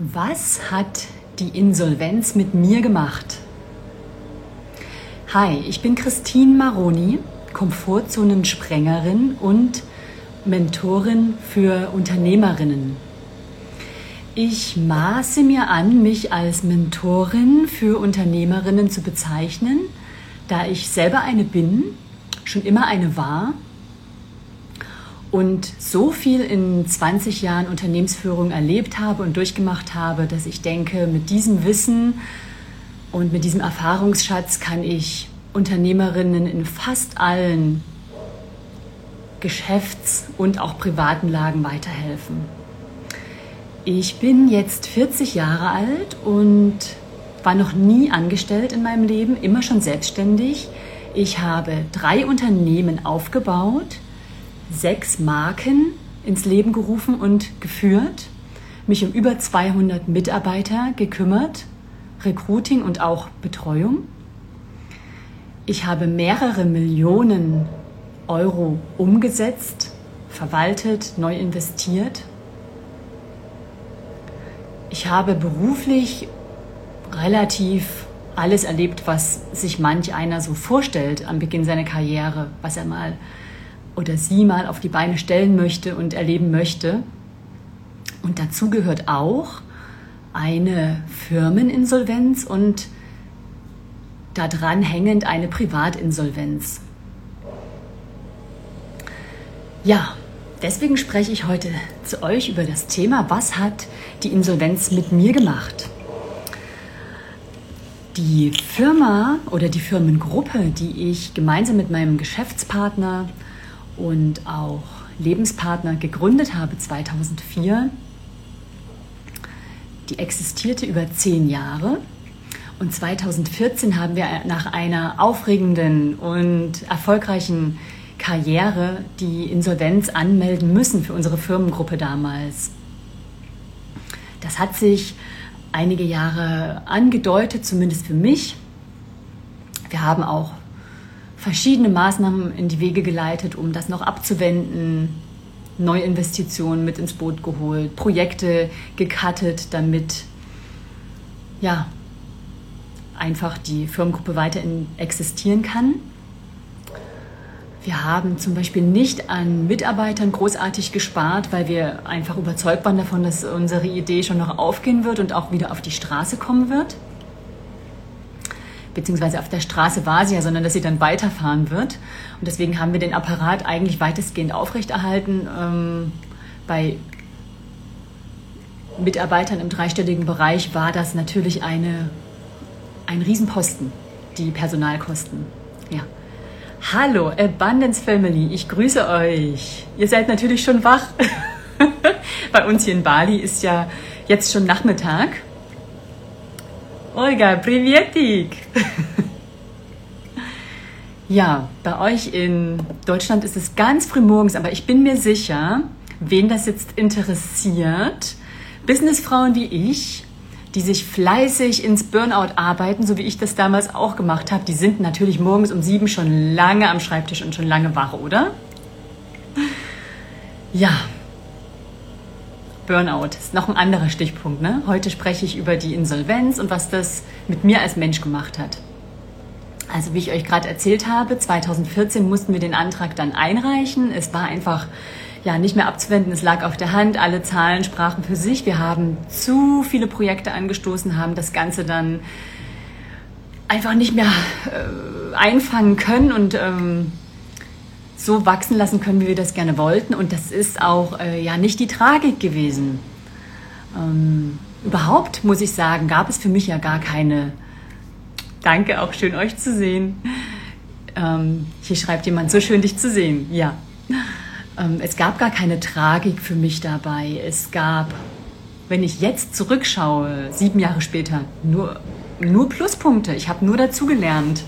Was hat die Insolvenz mit mir gemacht? Hi, ich bin Christine Maroni, Komfortzonensprengerin und Mentorin für Unternehmerinnen. Ich maße mir an, mich als Mentorin für Unternehmerinnen zu bezeichnen, da ich selber eine bin, schon immer eine war und so viel in 20 Jahren Unternehmensführung erlebt habe und durchgemacht habe, dass ich denke, mit diesem Wissen und mit diesem Erfahrungsschatz kann ich Unternehmerinnen in fast allen Geschäfts- und auch privaten Lagen weiterhelfen. Ich bin jetzt 40 Jahre alt und war noch nie angestellt in meinem Leben, immer schon selbstständig. Ich habe drei Unternehmen aufgebaut sechs Marken ins Leben gerufen und geführt, mich um über 200 Mitarbeiter gekümmert, Recruiting und auch Betreuung. Ich habe mehrere Millionen Euro umgesetzt, verwaltet, neu investiert. Ich habe beruflich relativ alles erlebt, was sich manch einer so vorstellt am Beginn seiner Karriere, was er mal oder sie mal auf die Beine stellen möchte und erleben möchte. Und dazu gehört auch eine Firmeninsolvenz und daran hängend eine Privatinsolvenz. Ja, deswegen spreche ich heute zu euch über das Thema, was hat die Insolvenz mit mir gemacht? Die Firma oder die Firmengruppe, die ich gemeinsam mit meinem Geschäftspartner und auch Lebenspartner gegründet habe 2004. Die existierte über zehn Jahre und 2014 haben wir nach einer aufregenden und erfolgreichen Karriere die Insolvenz anmelden müssen für unsere Firmengruppe damals. Das hat sich einige Jahre angedeutet, zumindest für mich. Wir haben auch verschiedene Maßnahmen in die Wege geleitet, um das noch abzuwenden, Neuinvestitionen mit ins Boot geholt, Projekte gecuttet, damit ja einfach die Firmengruppe weiterhin existieren kann. Wir haben zum Beispiel nicht an Mitarbeitern großartig gespart, weil wir einfach überzeugt waren davon, dass unsere Idee schon noch aufgehen wird und auch wieder auf die Straße kommen wird beziehungsweise auf der Straße war sie ja, sondern dass sie dann weiterfahren wird. Und deswegen haben wir den Apparat eigentlich weitestgehend aufrechterhalten. Ähm, bei Mitarbeitern im dreistelligen Bereich war das natürlich eine, ein Riesenposten, die Personalkosten. Ja. Hallo, Abundance Family, ich grüße euch. Ihr seid natürlich schon wach. Bei uns hier in Bali ist ja jetzt schon Nachmittag. Olga, privetik! ja, bei euch in Deutschland ist es ganz früh morgens, aber ich bin mir sicher, wen das jetzt interessiert, Businessfrauen wie ich, die sich fleißig ins Burnout arbeiten, so wie ich das damals auch gemacht habe, die sind natürlich morgens um sieben schon lange am Schreibtisch und schon lange wach, oder? Ja, Burnout ist noch ein anderer Stichpunkt. Ne? Heute spreche ich über die Insolvenz und was das mit mir als Mensch gemacht hat. Also wie ich euch gerade erzählt habe, 2014 mussten wir den Antrag dann einreichen. Es war einfach ja nicht mehr abzuwenden. Es lag auf der Hand. Alle Zahlen sprachen für sich. Wir haben zu viele Projekte angestoßen, haben das Ganze dann einfach nicht mehr äh, einfangen können und ähm, so wachsen lassen können, wie wir das gerne wollten. Und das ist auch äh, ja nicht die Tragik gewesen. Ähm, überhaupt muss ich sagen, gab es für mich ja gar keine. Danke, auch schön euch zu sehen. Ähm, hier schreibt jemand, so schön dich zu sehen. Ja. Ähm, es gab gar keine Tragik für mich dabei. Es gab, wenn ich jetzt zurückschaue, sieben Jahre später, nur, nur Pluspunkte. Ich habe nur dazugelernt.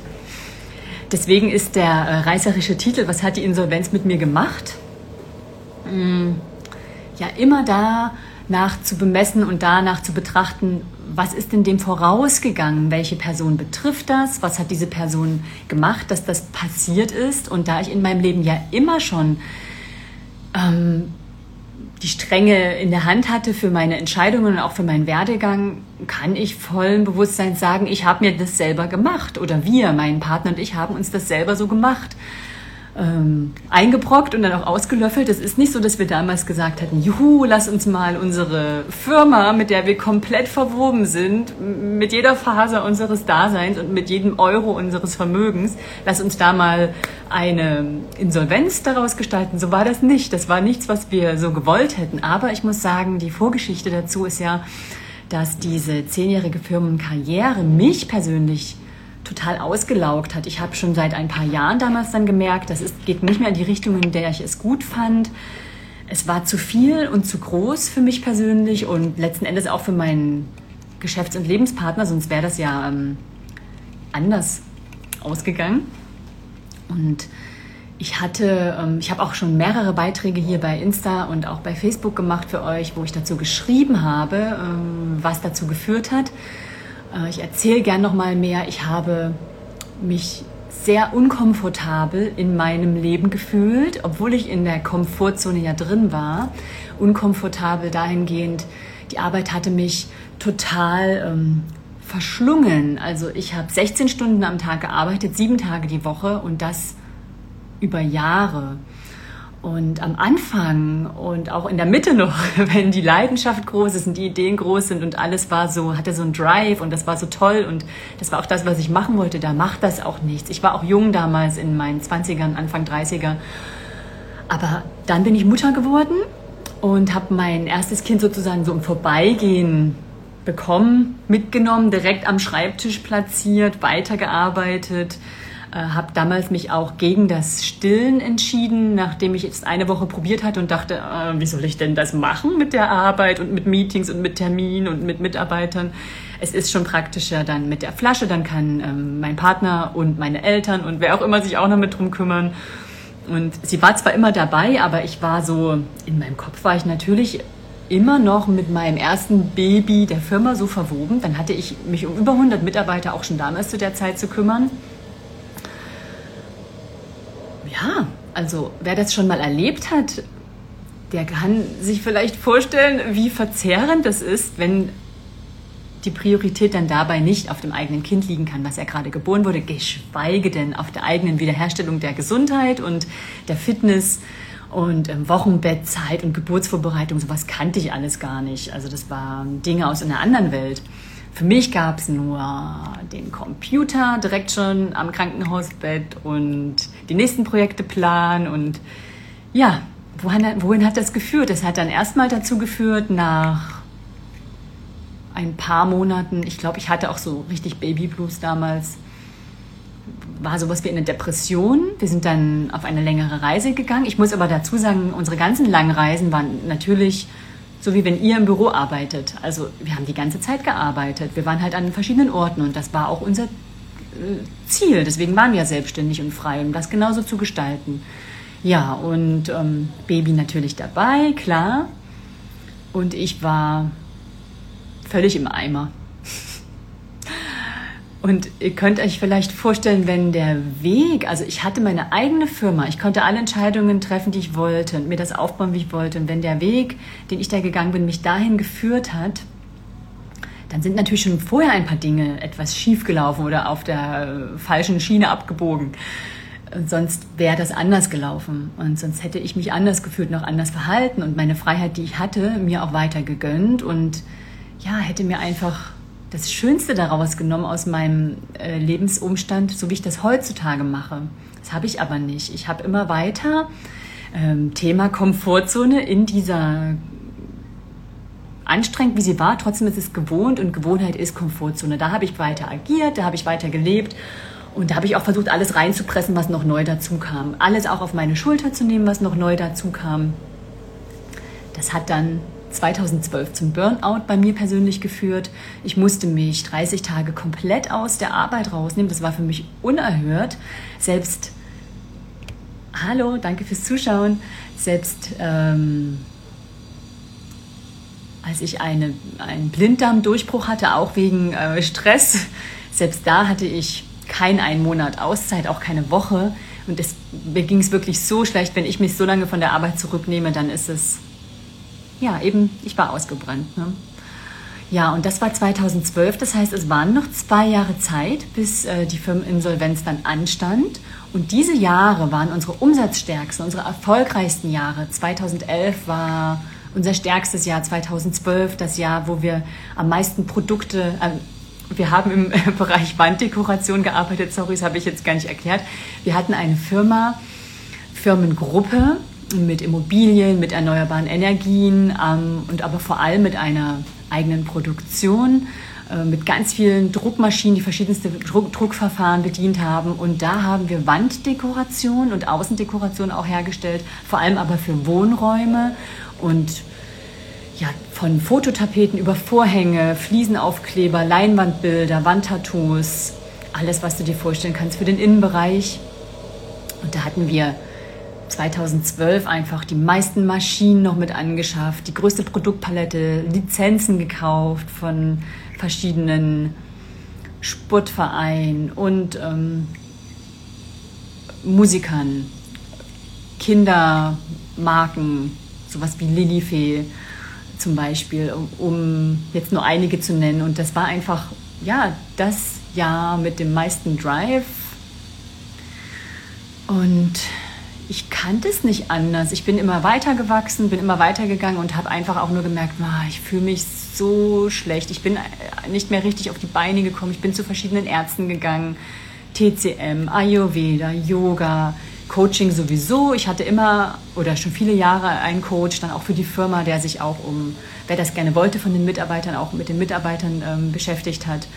Deswegen ist der äh, reißerische Titel, was hat die Insolvenz mit mir gemacht? Mm, ja, immer da nach zu bemessen und danach zu betrachten, was ist denn dem vorausgegangen? Welche Person betrifft das? Was hat diese Person gemacht, dass das passiert ist? Und da ich in meinem Leben ja immer schon ähm, die Stränge in der Hand hatte für meine Entscheidungen und auch für meinen Werdegang, kann ich vollen Bewusstsein sagen, ich habe mir das selber gemacht. Oder wir, mein Partner und ich haben uns das selber so gemacht ähm, eingebrockt und dann auch ausgelöffelt. Es ist nicht so, dass wir damals gesagt hätten, juhu, lass uns mal unsere Firma, mit der wir komplett verwoben sind, mit jeder Faser unseres Daseins und mit jedem Euro unseres Vermögens, lass uns da mal eine Insolvenz daraus gestalten. So war das nicht. Das war nichts, was wir so gewollt hätten. Aber ich muss sagen, die Vorgeschichte dazu ist ja, dass diese zehnjährige Firmenkarriere mich persönlich total ausgelaugt hat. Ich habe schon seit ein paar Jahren damals dann gemerkt, das ist, geht nicht mehr in die Richtung, in der ich es gut fand. Es war zu viel und zu groß für mich persönlich und letzten Endes auch für meinen Geschäfts- und Lebenspartner, sonst wäre das ja ähm, anders ausgegangen. Und ich hatte, ähm, ich habe auch schon mehrere Beiträge hier bei Insta und auch bei Facebook gemacht für euch, wo ich dazu geschrieben habe, ähm, was dazu geführt hat. Äh, ich erzähle gern noch mal mehr. Ich habe mich sehr unkomfortabel in meinem Leben gefühlt, obwohl ich in der Komfortzone ja drin war. Unkomfortabel dahingehend, die Arbeit hatte mich total ähm, verschlungen. Also ich habe 16 Stunden am Tag gearbeitet, sieben Tage die Woche und das über Jahre. Und am Anfang und auch in der Mitte noch, wenn die Leidenschaft groß ist und die Ideen groß sind und alles war so, hatte so einen Drive und das war so toll und das war auch das, was ich machen wollte, da macht das auch nichts. Ich war auch jung damals in meinen 20ern, Anfang 30er. Aber dann bin ich Mutter geworden und habe mein erstes Kind sozusagen so im Vorbeigehen bekommen, mitgenommen, direkt am Schreibtisch platziert, weitergearbeitet äh, habe damals mich auch gegen das Stillen entschieden, nachdem ich jetzt eine Woche probiert hatte und dachte, äh, wie soll ich denn das machen mit der Arbeit und mit Meetings und mit Terminen und mit Mitarbeitern. Es ist schon praktischer dann mit der Flasche, dann kann ähm, mein Partner und meine Eltern und wer auch immer sich auch noch mit drum kümmern. Und sie war zwar immer dabei, aber ich war so, in meinem Kopf war ich natürlich immer noch mit meinem ersten Baby der Firma so verwoben. Dann hatte ich mich um über 100 Mitarbeiter auch schon damals zu der Zeit zu kümmern. Ja, also wer das schon mal erlebt hat, der kann sich vielleicht vorstellen, wie verzehrend das ist, wenn die Priorität dann dabei nicht auf dem eigenen Kind liegen kann, was ja gerade geboren wurde, geschweige denn auf der eigenen Wiederherstellung der Gesundheit und der Fitness und ähm, Wochenbettzeit und Geburtsvorbereitung. Sowas kannte ich alles gar nicht. Also das waren Dinge aus einer anderen Welt. Für mich gab es nur den Computer direkt schon am Krankenhausbett und die nächsten Projekte planen und ja, wohin, wohin hat das geführt? Das hat dann erstmal dazu geführt, nach ein paar Monaten, ich glaube, ich hatte auch so richtig Babyblues damals, war sowas wie eine Depression. Wir sind dann auf eine längere Reise gegangen. Ich muss aber dazu sagen, unsere ganzen langen Reisen waren natürlich so wie wenn ihr im Büro arbeitet. Also wir haben die ganze Zeit gearbeitet. Wir waren halt an verschiedenen Orten und das war auch unser äh, Ziel. Deswegen waren wir selbstständig und frei, um das genauso zu gestalten. Ja, und ähm, Baby natürlich dabei, klar. Und ich war völlig im Eimer. Und ihr könnt euch vielleicht vorstellen, wenn der Weg, also ich hatte meine eigene Firma, ich konnte alle Entscheidungen treffen, die ich wollte und mir das aufbauen, wie ich wollte. Und wenn der Weg, den ich da gegangen bin, mich dahin geführt hat, dann sind natürlich schon vorher ein paar Dinge etwas schief gelaufen oder auf der falschen Schiene abgebogen. Und sonst wäre das anders gelaufen und sonst hätte ich mich anders gefühlt, noch anders verhalten und meine Freiheit, die ich hatte, mir auch weiter gegönnt und ja, hätte mir einfach das Schönste daraus genommen aus meinem äh, Lebensumstand, so wie ich das heutzutage mache. Das habe ich aber nicht. Ich habe immer weiter ähm, Thema Komfortzone in dieser anstrengend wie sie war, trotzdem ist es gewohnt und Gewohnheit ist Komfortzone. Da habe ich weiter agiert, da habe ich weiter gelebt und da habe ich auch versucht, alles reinzupressen, was noch neu dazu kam. Alles auch auf meine Schulter zu nehmen, was noch neu dazu kam. Das hat dann 2012 zum Burnout bei mir persönlich geführt. Ich musste mich 30 Tage komplett aus der Arbeit rausnehmen. Das war für mich unerhört. Selbst, hallo, danke fürs Zuschauen. Selbst ähm, als ich eine, einen Blinddarmdurchbruch hatte, auch wegen äh, Stress, selbst da hatte ich kein einen Monat Auszeit, auch keine Woche. Und es, ging es wirklich so schlecht, wenn ich mich so lange von der Arbeit zurücknehme, dann ist es ja, eben, ich war ausgebrannt. Ne? Ja, und das war 2012. Das heißt, es waren noch zwei Jahre Zeit, bis äh, die Firmeninsolvenz dann anstand. Und diese Jahre waren unsere umsatzstärksten, unsere erfolgreichsten Jahre. 2011 war unser stärkstes Jahr, 2012 das Jahr, wo wir am meisten Produkte, äh, wir haben im Bereich Wanddekoration gearbeitet, sorry, das habe ich jetzt gar nicht erklärt. Wir hatten eine Firma, Firmengruppe mit Immobilien, mit erneuerbaren Energien ähm, und aber vor allem mit einer eigenen Produktion äh, mit ganz vielen Druckmaschinen, die verschiedenste Druck Druckverfahren bedient haben. Und da haben wir Wanddekoration und Außendekoration auch hergestellt, vor allem aber für Wohnräume und ja, von Fototapeten über Vorhänge, Fliesenaufkleber, Leinwandbilder, Wandtattoos, alles, was du dir vorstellen kannst für den Innenbereich. Und da hatten wir 2012 einfach die meisten Maschinen noch mit angeschafft, die größte Produktpalette, Lizenzen gekauft von verschiedenen Sportvereinen und ähm, Musikern, Kindermarken, sowas wie Lilifee zum Beispiel, um, jetzt nur einige zu nennen. Und das war einfach, ja, das Jahr mit dem meisten Drive. Und ich kannte es nicht anders. Ich bin immer weitergewachsen, bin immer weitergegangen und habe einfach auch nur gemerkt, ah, ich fühle mich so schlecht. Ich bin äh, nicht mehr richtig auf die Beine gekommen. Ich bin zu verschiedenen Ärzten gegangen. TCM, Ayurveda, Yoga, Coaching sowieso. Ich hatte immer oder schon viele Jahre einen Coach, dann auch für die Firma, der sich auch um, wer das gerne wollte, von den Mitarbeitern, auch mit den Mitarbeitern ähm, beschäftigt hat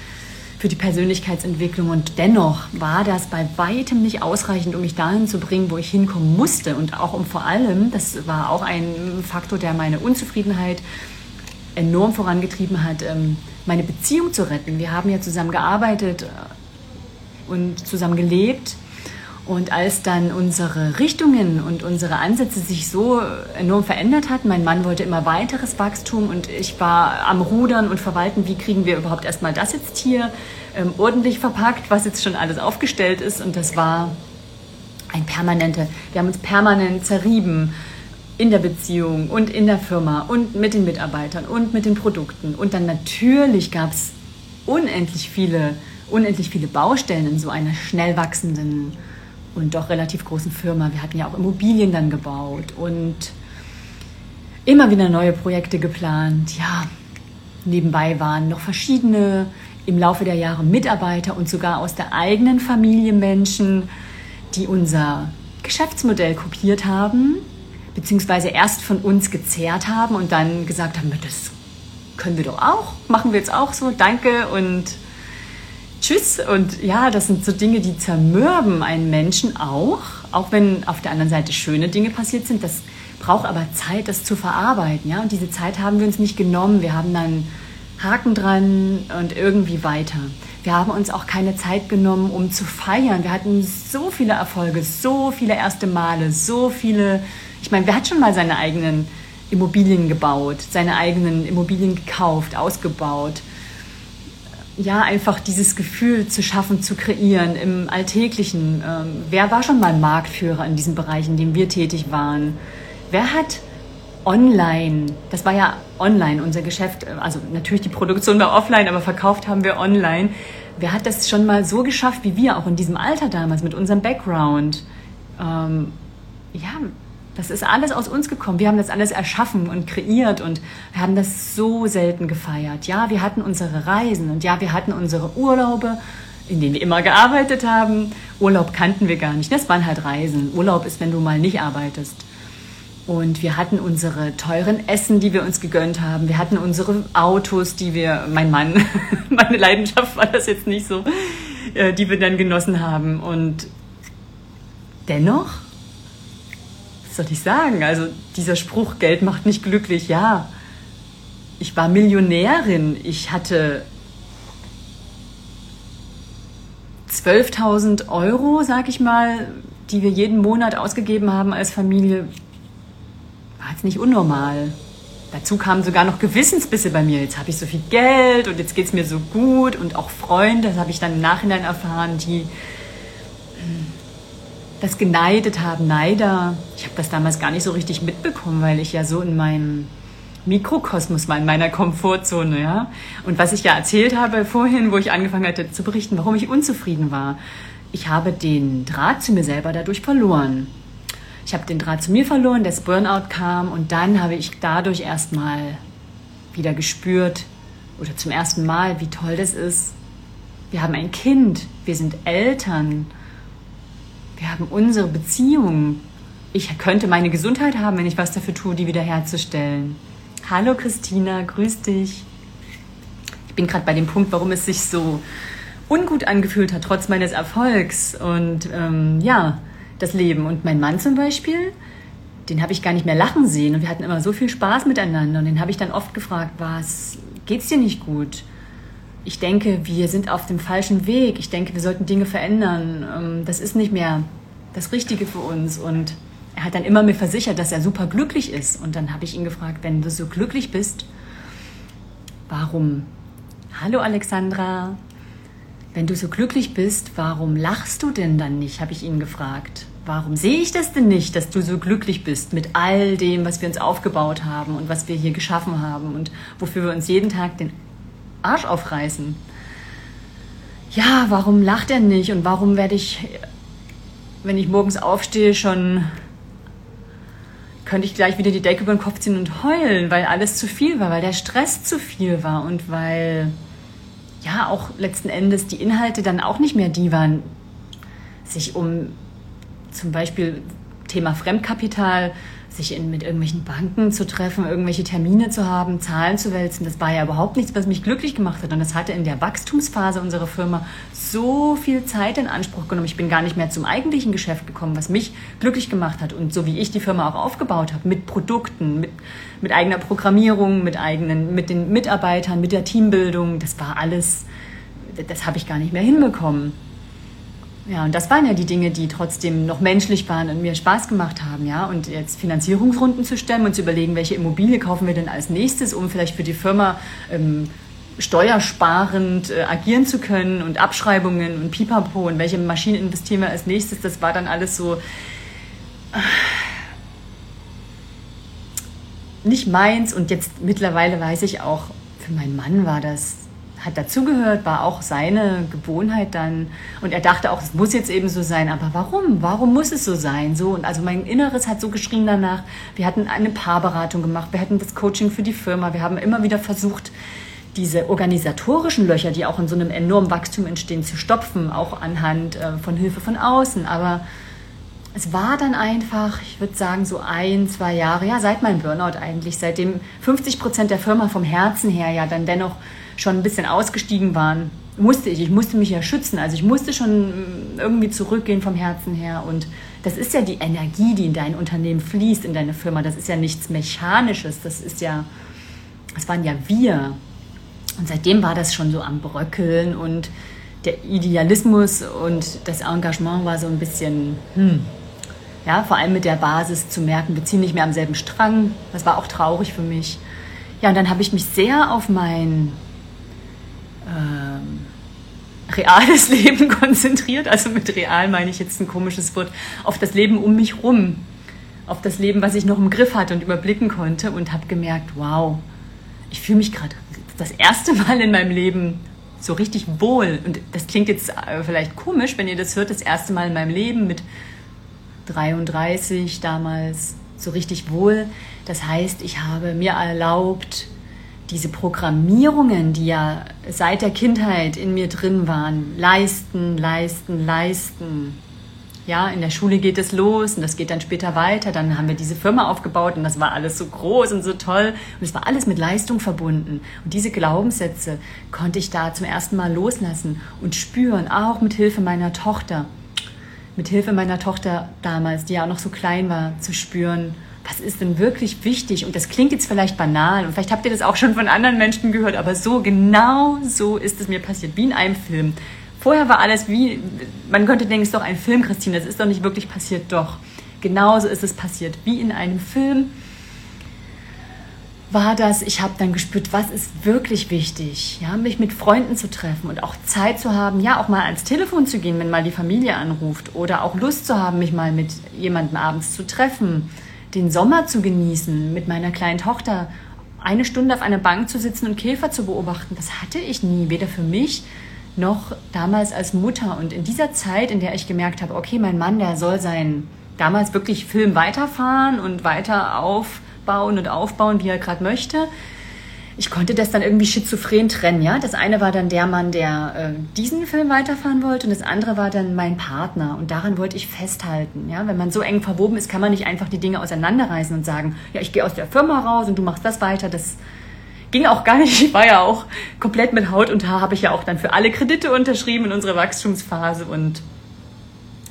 für die Persönlichkeitsentwicklung. Und dennoch war das bei weitem nicht ausreichend, um mich dahin zu bringen, wo ich hinkommen musste. Und auch um vor allem, das war auch ein Faktor, der meine Unzufriedenheit enorm vorangetrieben hat, ähm, meine Beziehung zu retten. Wir haben ja zusammen gearbeitet äh, und zusammen gelebt. Und als dann unsere Richtungen und unsere Ansätze sich so enorm verändert hatten, mein Mann wollte immer weiteres Wachstum und ich war am Rudern und verwalten, wie kriegen wir überhaupt erstmal das jetzt hier ähm, ordentlich verpackt, was jetzt schon alles aufgestellt ist. Und das war ein permanente, wir haben uns permanent zerrieben in der Beziehung und in der Firma und mit den Mitarbeitern und mit den Produkten. Und dann natürlich gab es unendlich viele, unendlich viele Baustellen in so einer schnell wachsenden und doch relativ großen Firma. Wir hatten ja auch Immobilien dann gebaut und immer wieder neue Projekte geplant. Ja, nebenbei waren noch verschiedene im Laufe der Jahre Mitarbeiter und sogar aus der eigenen Familie Menschen, die unser Geschäftsmodell kopiert haben, beziehungsweise erst von uns gezehrt haben und dann gesagt haben, das können wir doch auch, machen wir jetzt auch so, danke und Tschüss. Und ja, das sind so Dinge, die zermürben einen Menschen auch, auch wenn auf der anderen Seite schöne Dinge passiert sind. Das braucht aber Zeit, das zu verarbeiten. Ja? Und diese Zeit haben wir uns nicht genommen. Wir haben dann Haken dran und irgendwie weiter. Wir haben uns auch keine Zeit genommen, um zu feiern. Wir hatten so viele Erfolge, so viele erste Male, so viele. Ich meine, wer hat schon mal seine eigenen Immobilien gebaut, seine eigenen Immobilien gekauft, ausgebaut? Ja, einfach dieses Gefühl zu schaffen, zu kreieren im Alltäglichen. Ähm, wer war schon mal Marktführer in diesem Bereich, in dem wir tätig waren? Wer hat online, das war ja online unser Geschäft, also natürlich die Produktion war offline, aber verkauft haben wir online. Wer hat das schon mal so geschafft wie wir, auch in diesem Alter damals, mit unserem Background? Ähm, ja, das ist alles aus uns gekommen. Wir haben das alles erschaffen und kreiert und wir haben das so selten gefeiert. Ja, wir hatten unsere Reisen und ja, wir hatten unsere Urlaube, in denen wir immer gearbeitet haben. Urlaub kannten wir gar nicht. Das waren halt Reisen. Urlaub ist, wenn du mal nicht arbeitest. Und wir hatten unsere teuren Essen, die wir uns gegönnt haben. Wir hatten unsere Autos, die wir, mein Mann, meine Leidenschaft war das jetzt nicht so, äh, die wir dann genossen haben. Und dennoch soll ich sagen? Also dieser Spruch, Geld macht nicht glücklich, ja. Ich war Millionärin. Ich hatte 12.000 Euro, sag ich mal, die wir jeden Monat ausgegeben haben als Familie. War jetzt nicht unnormal. Dazu kamen sogar noch Gewissensbisse bei mir. Jetzt habe ich so viel Geld und jetzt geht es mir so gut und auch Freunde, das habe ich dann im Nachhinein erfahren, die das geneidet haben, Neider. Ich habe das damals gar nicht so richtig mitbekommen, weil ich ja so in meinem Mikrokosmos war in meiner Komfortzone, ja. Und was ich ja erzählt habe vorhin, wo ich angefangen hatte zu berichten, warum ich unzufrieden war. Ich habe den Draht zu mir selber dadurch verloren. Ich habe den Draht zu mir verloren, das Burnout kam und dann habe ich dadurch erstmal wieder gespürt oder zum ersten Mal, wie toll das ist. Wir haben ein Kind, wir sind Eltern, wir haben unsere Beziehung. Ich könnte meine Gesundheit haben, wenn ich was dafür tue, die wiederherzustellen. Hallo Christina, grüß dich. Ich bin gerade bei dem Punkt, warum es sich so ungut angefühlt hat, trotz meines Erfolgs. Und ähm, ja, das Leben. Und mein Mann zum Beispiel, den habe ich gar nicht mehr lachen sehen. Und wir hatten immer so viel Spaß miteinander. Und den habe ich dann oft gefragt, was geht's dir nicht gut? Ich denke, wir sind auf dem falschen Weg. Ich denke, wir sollten Dinge verändern. Ähm, das ist nicht mehr das Richtige für uns. Und er hat dann immer mir versichert, dass er super glücklich ist. Und dann habe ich ihn gefragt, wenn du so glücklich bist, warum? Hallo Alexandra, wenn du so glücklich bist, warum lachst du denn dann nicht? habe ich ihn gefragt. Warum sehe ich das denn nicht, dass du so glücklich bist mit all dem, was wir uns aufgebaut haben und was wir hier geschaffen haben und wofür wir uns jeden Tag den Arsch aufreißen? Ja, warum lacht er nicht und warum werde ich, wenn ich morgens aufstehe, schon könnte ich gleich wieder die Decke über den Kopf ziehen und heulen, weil alles zu viel war, weil der Stress zu viel war und weil ja auch letzten Endes die Inhalte dann auch nicht mehr die waren, sich um zum Beispiel Thema Fremdkapital sich in, mit irgendwelchen Banken zu treffen, irgendwelche Termine zu haben, Zahlen zu wälzen, das war ja überhaupt nichts, was mich glücklich gemacht hat. Und das hatte in der Wachstumsphase unserer Firma so viel Zeit in Anspruch genommen. Ich bin gar nicht mehr zum eigentlichen Geschäft gekommen, was mich glücklich gemacht hat. Und so wie ich die Firma auch aufgebaut habe, mit Produkten, mit, mit eigener Programmierung, mit eigenen, mit den Mitarbeitern, mit der Teambildung, das war alles, das habe ich gar nicht mehr hinbekommen. Ja, und das waren ja die Dinge, die trotzdem noch menschlich waren und mir Spaß gemacht haben, ja. Und jetzt Finanzierungsrunden zu stemmen und zu überlegen, welche Immobilie kaufen wir denn als nächstes, um vielleicht für die Firma ähm, steuersparend äh, agieren zu können und Abschreibungen und Pipapo und welche Maschinen investieren wir als nächstes, das war dann alles so äh, nicht meins und jetzt mittlerweile weiß ich auch, für meinen Mann war das hat dazugehört, war auch seine Gewohnheit dann. Und er dachte auch, es muss jetzt eben so sein. Aber warum? Warum muss es so sein? So und also mein Inneres hat so geschrien danach. Wir hatten eine Paarberatung gemacht, wir hatten das Coaching für die Firma, wir haben immer wieder versucht, diese organisatorischen Löcher, die auch in so einem enormen Wachstum entstehen, zu stopfen, auch anhand äh, von Hilfe von außen. Aber es war dann einfach, ich würde sagen, so ein, zwei Jahre, ja, seit meinem Burnout eigentlich, seitdem 50 Prozent der Firma vom Herzen her ja dann dennoch schon ein bisschen ausgestiegen waren, musste ich, ich musste mich ja schützen. Also ich musste schon mm, irgendwie zurückgehen vom Herzen her. Und das ist ja die Energie, die in dein Unternehmen fließt, in deine Firma. Das ist ja nichts Mechanisches. Das ist ja, das waren ja wir. Und seitdem war das schon so am Bröckeln und der Idealismus und das Engagement war so ein bisschen, hm, ja, vor allem mit der Basis zu merken, wir ziehen nicht mehr am selben Strang. Das war auch traurig für mich. Ja, und dann habe ich mich sehr auf mein ähm, reales Leben konzentriert. Also mit real meine ich jetzt ein komisches Wort, auf das Leben um mich rum, auf das Leben, was ich noch im Griff hatte und überblicken konnte und habe gemerkt, wow, ich fühle mich gerade das erste Mal in meinem Leben so richtig wohl. Und das klingt jetzt äh, vielleicht komisch, wenn ihr das hört, das erste Mal in meinem Leben mit 33 damals so richtig wohl. Das heißt, ich habe mir erlaubt, diese Programmierungen, die ja seit der Kindheit in mir drin waren, leisten, leisten, leisten. Ja, in der Schule geht es los und das geht dann später weiter. Dann haben wir diese Firma aufgebaut und das war alles so groß und so toll. Und es war alles mit Leistung verbunden. Und diese Glaubenssätze konnte ich da zum ersten Mal loslassen und spüren, auch mit Hilfe meiner Tochter. Mit Hilfe meiner Tochter damals, die ja auch noch so klein war, zu spüren, was ist denn wirklich wichtig? Und das klingt jetzt vielleicht banal und vielleicht habt ihr das auch schon von anderen Menschen gehört, aber so, genau so ist es mir passiert, wie in einem Film. Vorher war alles wie, man könnte denken, es ist doch ein Film, Christine, das ist doch nicht wirklich passiert, doch. Genauso ist es passiert, wie in einem Film war das, ich habe dann gespürt, was ist wirklich wichtig, ja, mich mit Freunden zu treffen und auch Zeit zu haben, ja, auch mal ans Telefon zu gehen, wenn mal die Familie anruft oder auch Lust zu haben, mich mal mit jemandem abends zu treffen den Sommer zu genießen, mit meiner kleinen Tochter eine Stunde auf einer Bank zu sitzen und Käfer zu beobachten, das hatte ich nie, weder für mich noch damals als Mutter. Und in dieser Zeit, in der ich gemerkt habe, okay, mein Mann, der soll seinen damals wirklich Film weiterfahren und weiter aufbauen und aufbauen, wie er gerade möchte, ich konnte das dann irgendwie schizophren trennen, ja. Das eine war dann der Mann, der äh, diesen Film weiterfahren wollte und das andere war dann mein Partner und daran wollte ich festhalten, ja. Wenn man so eng verwoben ist, kann man nicht einfach die Dinge auseinanderreißen und sagen, ja, ich gehe aus der Firma raus und du machst das weiter. Das ging auch gar nicht. Ich war ja auch komplett mit Haut und Haar, habe ich ja auch dann für alle Kredite unterschrieben in unserer Wachstumsphase und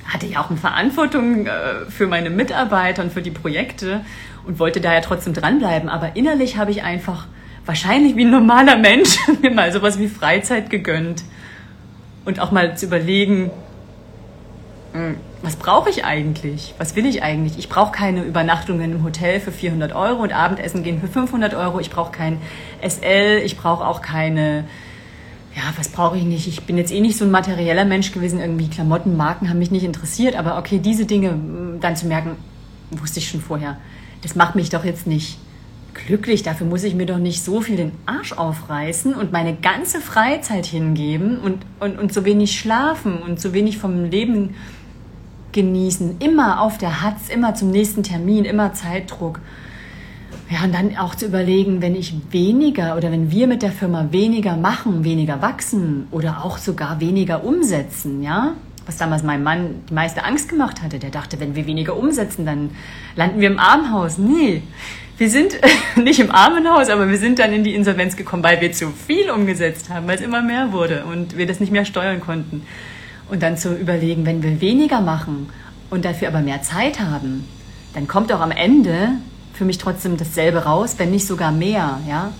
hatte ja auch eine Verantwortung äh, für meine Mitarbeiter und für die Projekte und wollte da ja trotzdem dranbleiben. Aber innerlich habe ich einfach wahrscheinlich wie ein normaler Mensch mir mal sowas wie Freizeit gegönnt. Und auch mal zu überlegen, hm, was brauche ich eigentlich? Was will ich eigentlich? Ich brauche keine Übernachtungen im Hotel für 400 Euro und Abendessen gehen für 500 Euro. Ich brauche kein SL. Ich brauche auch keine, ja, was brauche ich nicht? Ich bin jetzt eh nicht so ein materieller Mensch gewesen. Irgendwie Klamotten, Marken haben mich nicht interessiert. Aber okay, diese Dinge hm, dann zu merken, wusste ich schon vorher. Das macht mich doch jetzt nicht glücklich. Dafür muss ich mir doch nicht so viel den Arsch aufreißen und meine ganze Freizeit hingeben und, und, und so wenig schlafen und so wenig vom Leben genießen. Immer auf der Hatz, immer zum nächsten Termin, immer Zeitdruck. Ja, und dann auch zu überlegen, wenn ich weniger oder wenn wir mit der Firma weniger machen, weniger wachsen oder auch sogar weniger umsetzen, ja, was damals mein Mann die meiste Angst gemacht hatte. Der dachte, wenn wir weniger umsetzen, dann landen wir im Armenhaus. Nee, wir sind nicht im Armenhaus, aber wir sind dann in die Insolvenz gekommen, weil wir zu viel umgesetzt haben, weil es immer mehr wurde und wir das nicht mehr steuern konnten. Und dann zu überlegen, wenn wir weniger machen und dafür aber mehr Zeit haben, dann kommt auch am Ende für mich trotzdem dasselbe raus, wenn nicht sogar mehr, ja.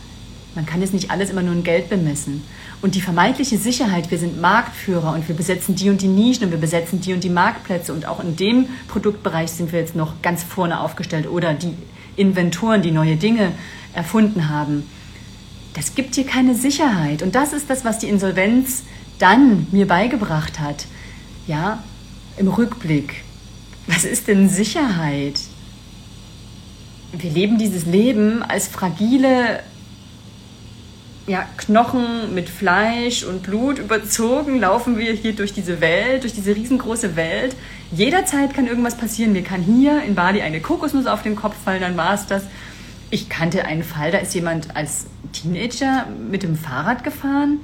Man kann jetzt nicht alles immer nur in Geld bemessen. Und die vermeintliche Sicherheit, wir sind Marktführer und wir besetzen die und die Nischen und wir besetzen die und die Marktplätze und auch in dem Produktbereich sind wir jetzt noch ganz vorne aufgestellt oder die Inventoren, die neue Dinge erfunden haben. Das gibt dir keine Sicherheit. Und das ist das, was die Insolvenz dann mir beigebracht hat. Ja, im Rückblick. Was ist denn Sicherheit? Wir leben dieses Leben als fragile ja, Knochen mit Fleisch und Blut überzogen, laufen wir hier durch diese Welt, durch diese riesengroße Welt. Jederzeit kann irgendwas passieren. Mir kann hier in Bali eine Kokosnuss auf den Kopf fallen, dann war es das. Ich kannte einen Fall, da ist jemand als Teenager mit dem Fahrrad gefahren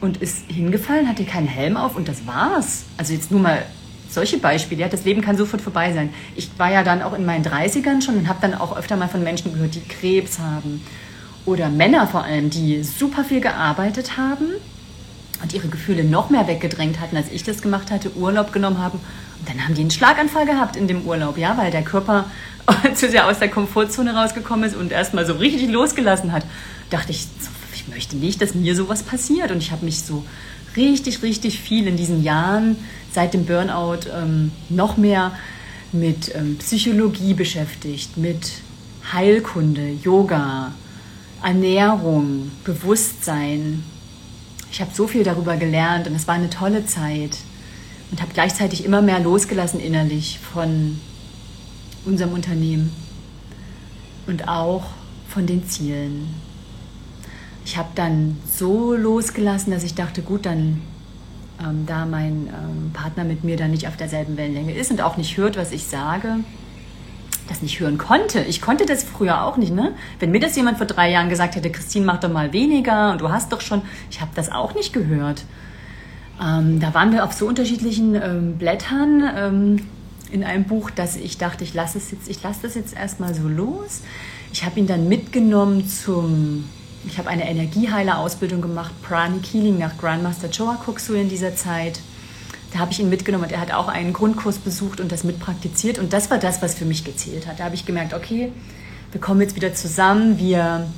und ist hingefallen, hatte keinen Helm auf und das war's. Also jetzt nur mal solche Beispiele. Ja, das Leben kann sofort vorbei sein. Ich war ja dann auch in meinen 30ern schon und habe dann auch öfter mal von Menschen gehört, die Krebs haben oder Männer vor allem, die super viel gearbeitet haben und ihre Gefühle noch mehr weggedrängt hatten, als ich das gemacht hatte, Urlaub genommen haben. Und dann haben die einen Schlaganfall gehabt in dem Urlaub, ja, weil der Körper zu sehr aus der Komfortzone rausgekommen ist und erstmal so richtig losgelassen hat. Dachte ich, ich möchte nicht, dass mir sowas passiert. Und ich habe mich so richtig, richtig viel in diesen Jahren seit dem Burnout ähm, noch mehr mit ähm, Psychologie beschäftigt, mit Heilkunde, Yoga, Ernährung, Bewusstsein. Ich habe so viel darüber gelernt und es war eine tolle Zeit und habe gleichzeitig immer mehr losgelassen innerlich von unserem Unternehmen und auch von den Zielen. Ich habe dann so losgelassen, dass ich dachte, gut, dann ähm, da mein ähm, Partner mit mir dann nicht auf derselben Wellenlänge ist und auch nicht hört, was ich sage, das nicht hören konnte. Ich konnte das früher auch nicht. Ne? Wenn mir das jemand vor drei Jahren gesagt hätte, Christine, mach doch mal weniger und du hast doch schon, ich habe das auch nicht gehört. Ähm, da waren wir auf so unterschiedlichen ähm, Blättern ähm, in einem Buch, dass ich dachte, ich lasse es das jetzt erstmal so los. Ich habe ihn dann mitgenommen zum, ich habe eine Energieheiler-Ausbildung gemacht, Pranic Healing nach Grandmaster Choa Kuksu in dieser Zeit da habe ich ihn mitgenommen und er hat auch einen Grundkurs besucht und das mitpraktiziert. Und das war das, was für mich gezählt hat. Da habe ich gemerkt, okay, wir kommen jetzt wieder zusammen, wir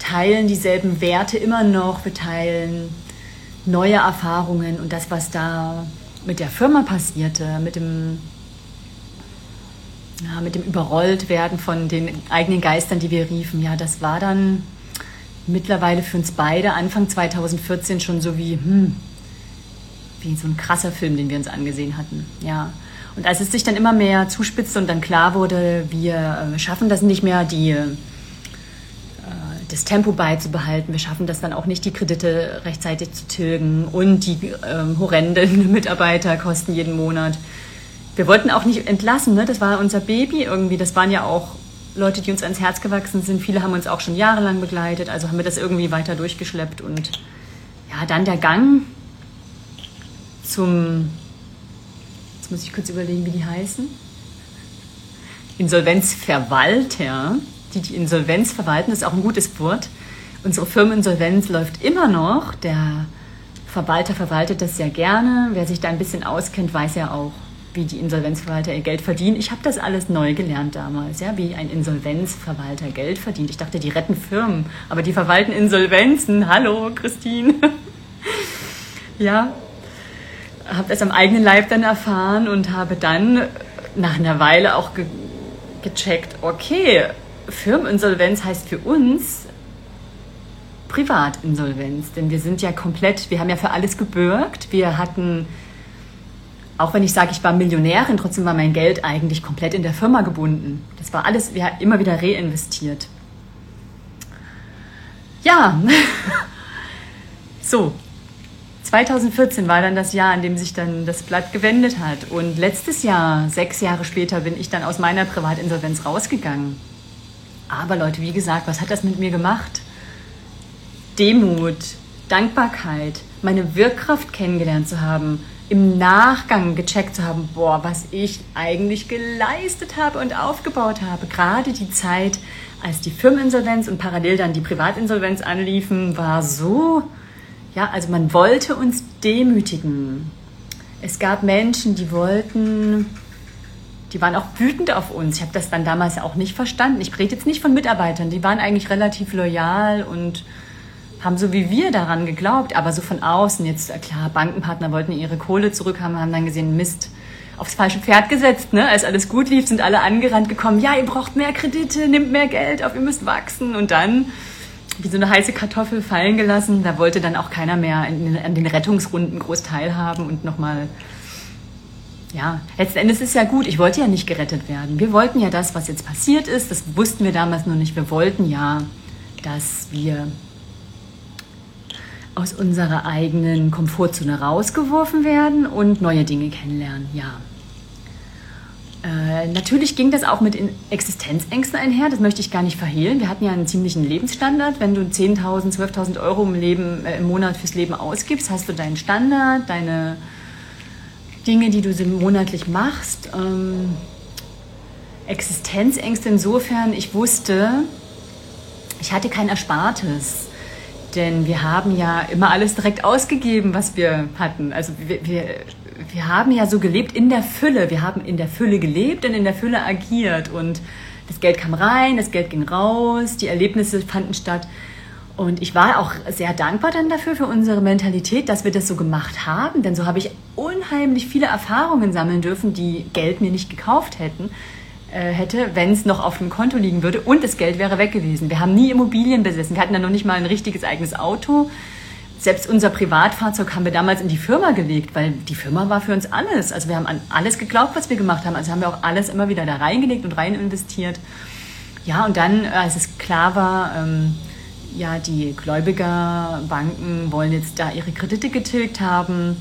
teilen dieselben Werte immer noch, wir teilen neue Erfahrungen und das, was da mit der Firma passierte, mit dem, ja, mit dem Überrolltwerden von den eigenen Geistern, die wir riefen, ja, das war dann mittlerweile für uns beide Anfang 2014 schon so wie, hm, wie so ein krasser Film, den wir uns angesehen hatten. Ja. Und als es sich dann immer mehr zuspitzte und dann klar wurde, wir äh, schaffen das nicht mehr, die das Tempo beizubehalten. Wir schaffen das dann auch nicht, die Kredite rechtzeitig zu tilgen und die ähm, horrenden Mitarbeiterkosten jeden Monat. Wir wollten auch nicht entlassen, ne? das war unser Baby irgendwie. Das waren ja auch Leute, die uns ans Herz gewachsen sind. Viele haben uns auch schon jahrelang begleitet, also haben wir das irgendwie weiter durchgeschleppt. Und ja, dann der Gang zum, jetzt muss ich kurz überlegen, wie die heißen. Insolvenzverwalter die die Insolvenz verwalten, ist auch ein gutes Wort. Unsere Firmeninsolvenz läuft immer noch. Der Verwalter verwaltet das sehr gerne. Wer sich da ein bisschen auskennt, weiß ja auch, wie die Insolvenzverwalter ihr Geld verdienen. Ich habe das alles neu gelernt damals, ja, wie ein Insolvenzverwalter Geld verdient. Ich dachte, die retten Firmen, aber die verwalten Insolvenzen. Hallo, Christine. ja, habe das am eigenen Leib dann erfahren und habe dann nach einer Weile auch ge gecheckt, okay, Firmeninsolvenz heißt für uns Privatinsolvenz, denn wir sind ja komplett, wir haben ja für alles gebürgt. Wir hatten, auch wenn ich sage, ich war Millionärin, trotzdem war mein Geld eigentlich komplett in der Firma gebunden. Das war alles, wir haben immer wieder reinvestiert. Ja, so. 2014 war dann das Jahr, in dem sich dann das Blatt gewendet hat. Und letztes Jahr, sechs Jahre später, bin ich dann aus meiner Privatinsolvenz rausgegangen. Aber Leute, wie gesagt, was hat das mit mir gemacht? Demut, Dankbarkeit, meine Wirkkraft kennengelernt zu haben, im Nachgang gecheckt zu haben, boah, was ich eigentlich geleistet habe und aufgebaut habe. Gerade die Zeit, als die Firmeninsolvenz und parallel dann die Privatinsolvenz anliefen, war so, ja, also man wollte uns demütigen. Es gab Menschen, die wollten die waren auch wütend auf uns. Ich habe das dann damals auch nicht verstanden. Ich rede jetzt nicht von Mitarbeitern, die waren eigentlich relativ loyal und haben so wie wir daran geglaubt, aber so von außen jetzt, äh, klar, Bankenpartner wollten ihre Kohle zurückhaben, haben dann gesehen, Mist, aufs falsche Pferd gesetzt, ne? Als alles gut lief, sind alle angerannt gekommen, ja, ihr braucht mehr Kredite, nehmt mehr Geld auf, ihr müsst wachsen und dann wie so eine heiße Kartoffel fallen gelassen. Da wollte dann auch keiner mehr an den Rettungsrunden groß teilhaben und nochmal ja, letzten Endes ist ja gut. Ich wollte ja nicht gerettet werden. Wir wollten ja das, was jetzt passiert ist, das wussten wir damals noch nicht. Wir wollten ja, dass wir aus unserer eigenen Komfortzone rausgeworfen werden und neue Dinge kennenlernen. Ja. Äh, natürlich ging das auch mit Existenzängsten einher, das möchte ich gar nicht verhehlen. Wir hatten ja einen ziemlichen Lebensstandard. Wenn du 10.000, 12.000 Euro im, Leben, äh, im Monat fürs Leben ausgibst, hast du deinen Standard, deine Dinge, die du so monatlich machst. Ähm, Existenzängste insofern, ich wusste, ich hatte kein Erspartes. Denn wir haben ja immer alles direkt ausgegeben, was wir hatten. Also wir, wir, wir haben ja so gelebt in der Fülle. Wir haben in der Fülle gelebt und in der Fülle agiert. Und das Geld kam rein, das Geld ging raus, die Erlebnisse fanden statt. Und ich war auch sehr dankbar dann dafür, für unsere Mentalität, dass wir das so gemacht haben. Denn so habe ich unheimlich viele Erfahrungen sammeln dürfen, die Geld mir nicht gekauft hätten, äh, hätte, wenn es noch auf dem Konto liegen würde und das Geld wäre weg gewesen. Wir haben nie Immobilien besessen. Wir hatten dann noch nicht mal ein richtiges eigenes Auto. Selbst unser Privatfahrzeug haben wir damals in die Firma gelegt, weil die Firma war für uns alles. Also wir haben an alles geglaubt, was wir gemacht haben. Also haben wir auch alles immer wieder da reingelegt und rein investiert. Ja, und dann, als es klar war, ähm, ja, die Gläubigerbanken wollen jetzt da ihre Kredite getilgt haben.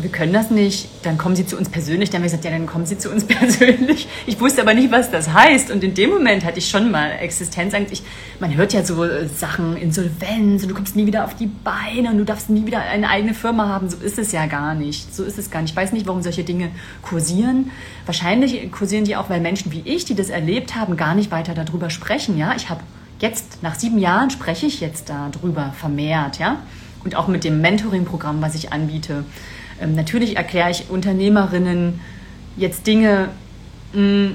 Wir können das nicht. Dann kommen sie zu uns persönlich. Dann haben wir gesagt, ja, dann kommen sie zu uns persönlich. Ich wusste aber nicht, was das heißt. Und in dem Moment hatte ich schon mal Existenzangst. Ich, man hört ja so Sachen, Insolvenz und du kommst nie wieder auf die Beine und du darfst nie wieder eine eigene Firma haben. So ist es ja gar nicht. So ist es gar nicht. Ich weiß nicht, warum solche Dinge kursieren. Wahrscheinlich kursieren die auch, weil Menschen wie ich, die das erlebt haben, gar nicht weiter darüber sprechen. Ja, ich habe jetzt, nach sieben Jahren, spreche ich jetzt darüber vermehrt, ja. Und auch mit dem Mentoring-Programm, was ich anbiete. Ähm, natürlich erkläre ich Unternehmerinnen jetzt Dinge, mh, mm,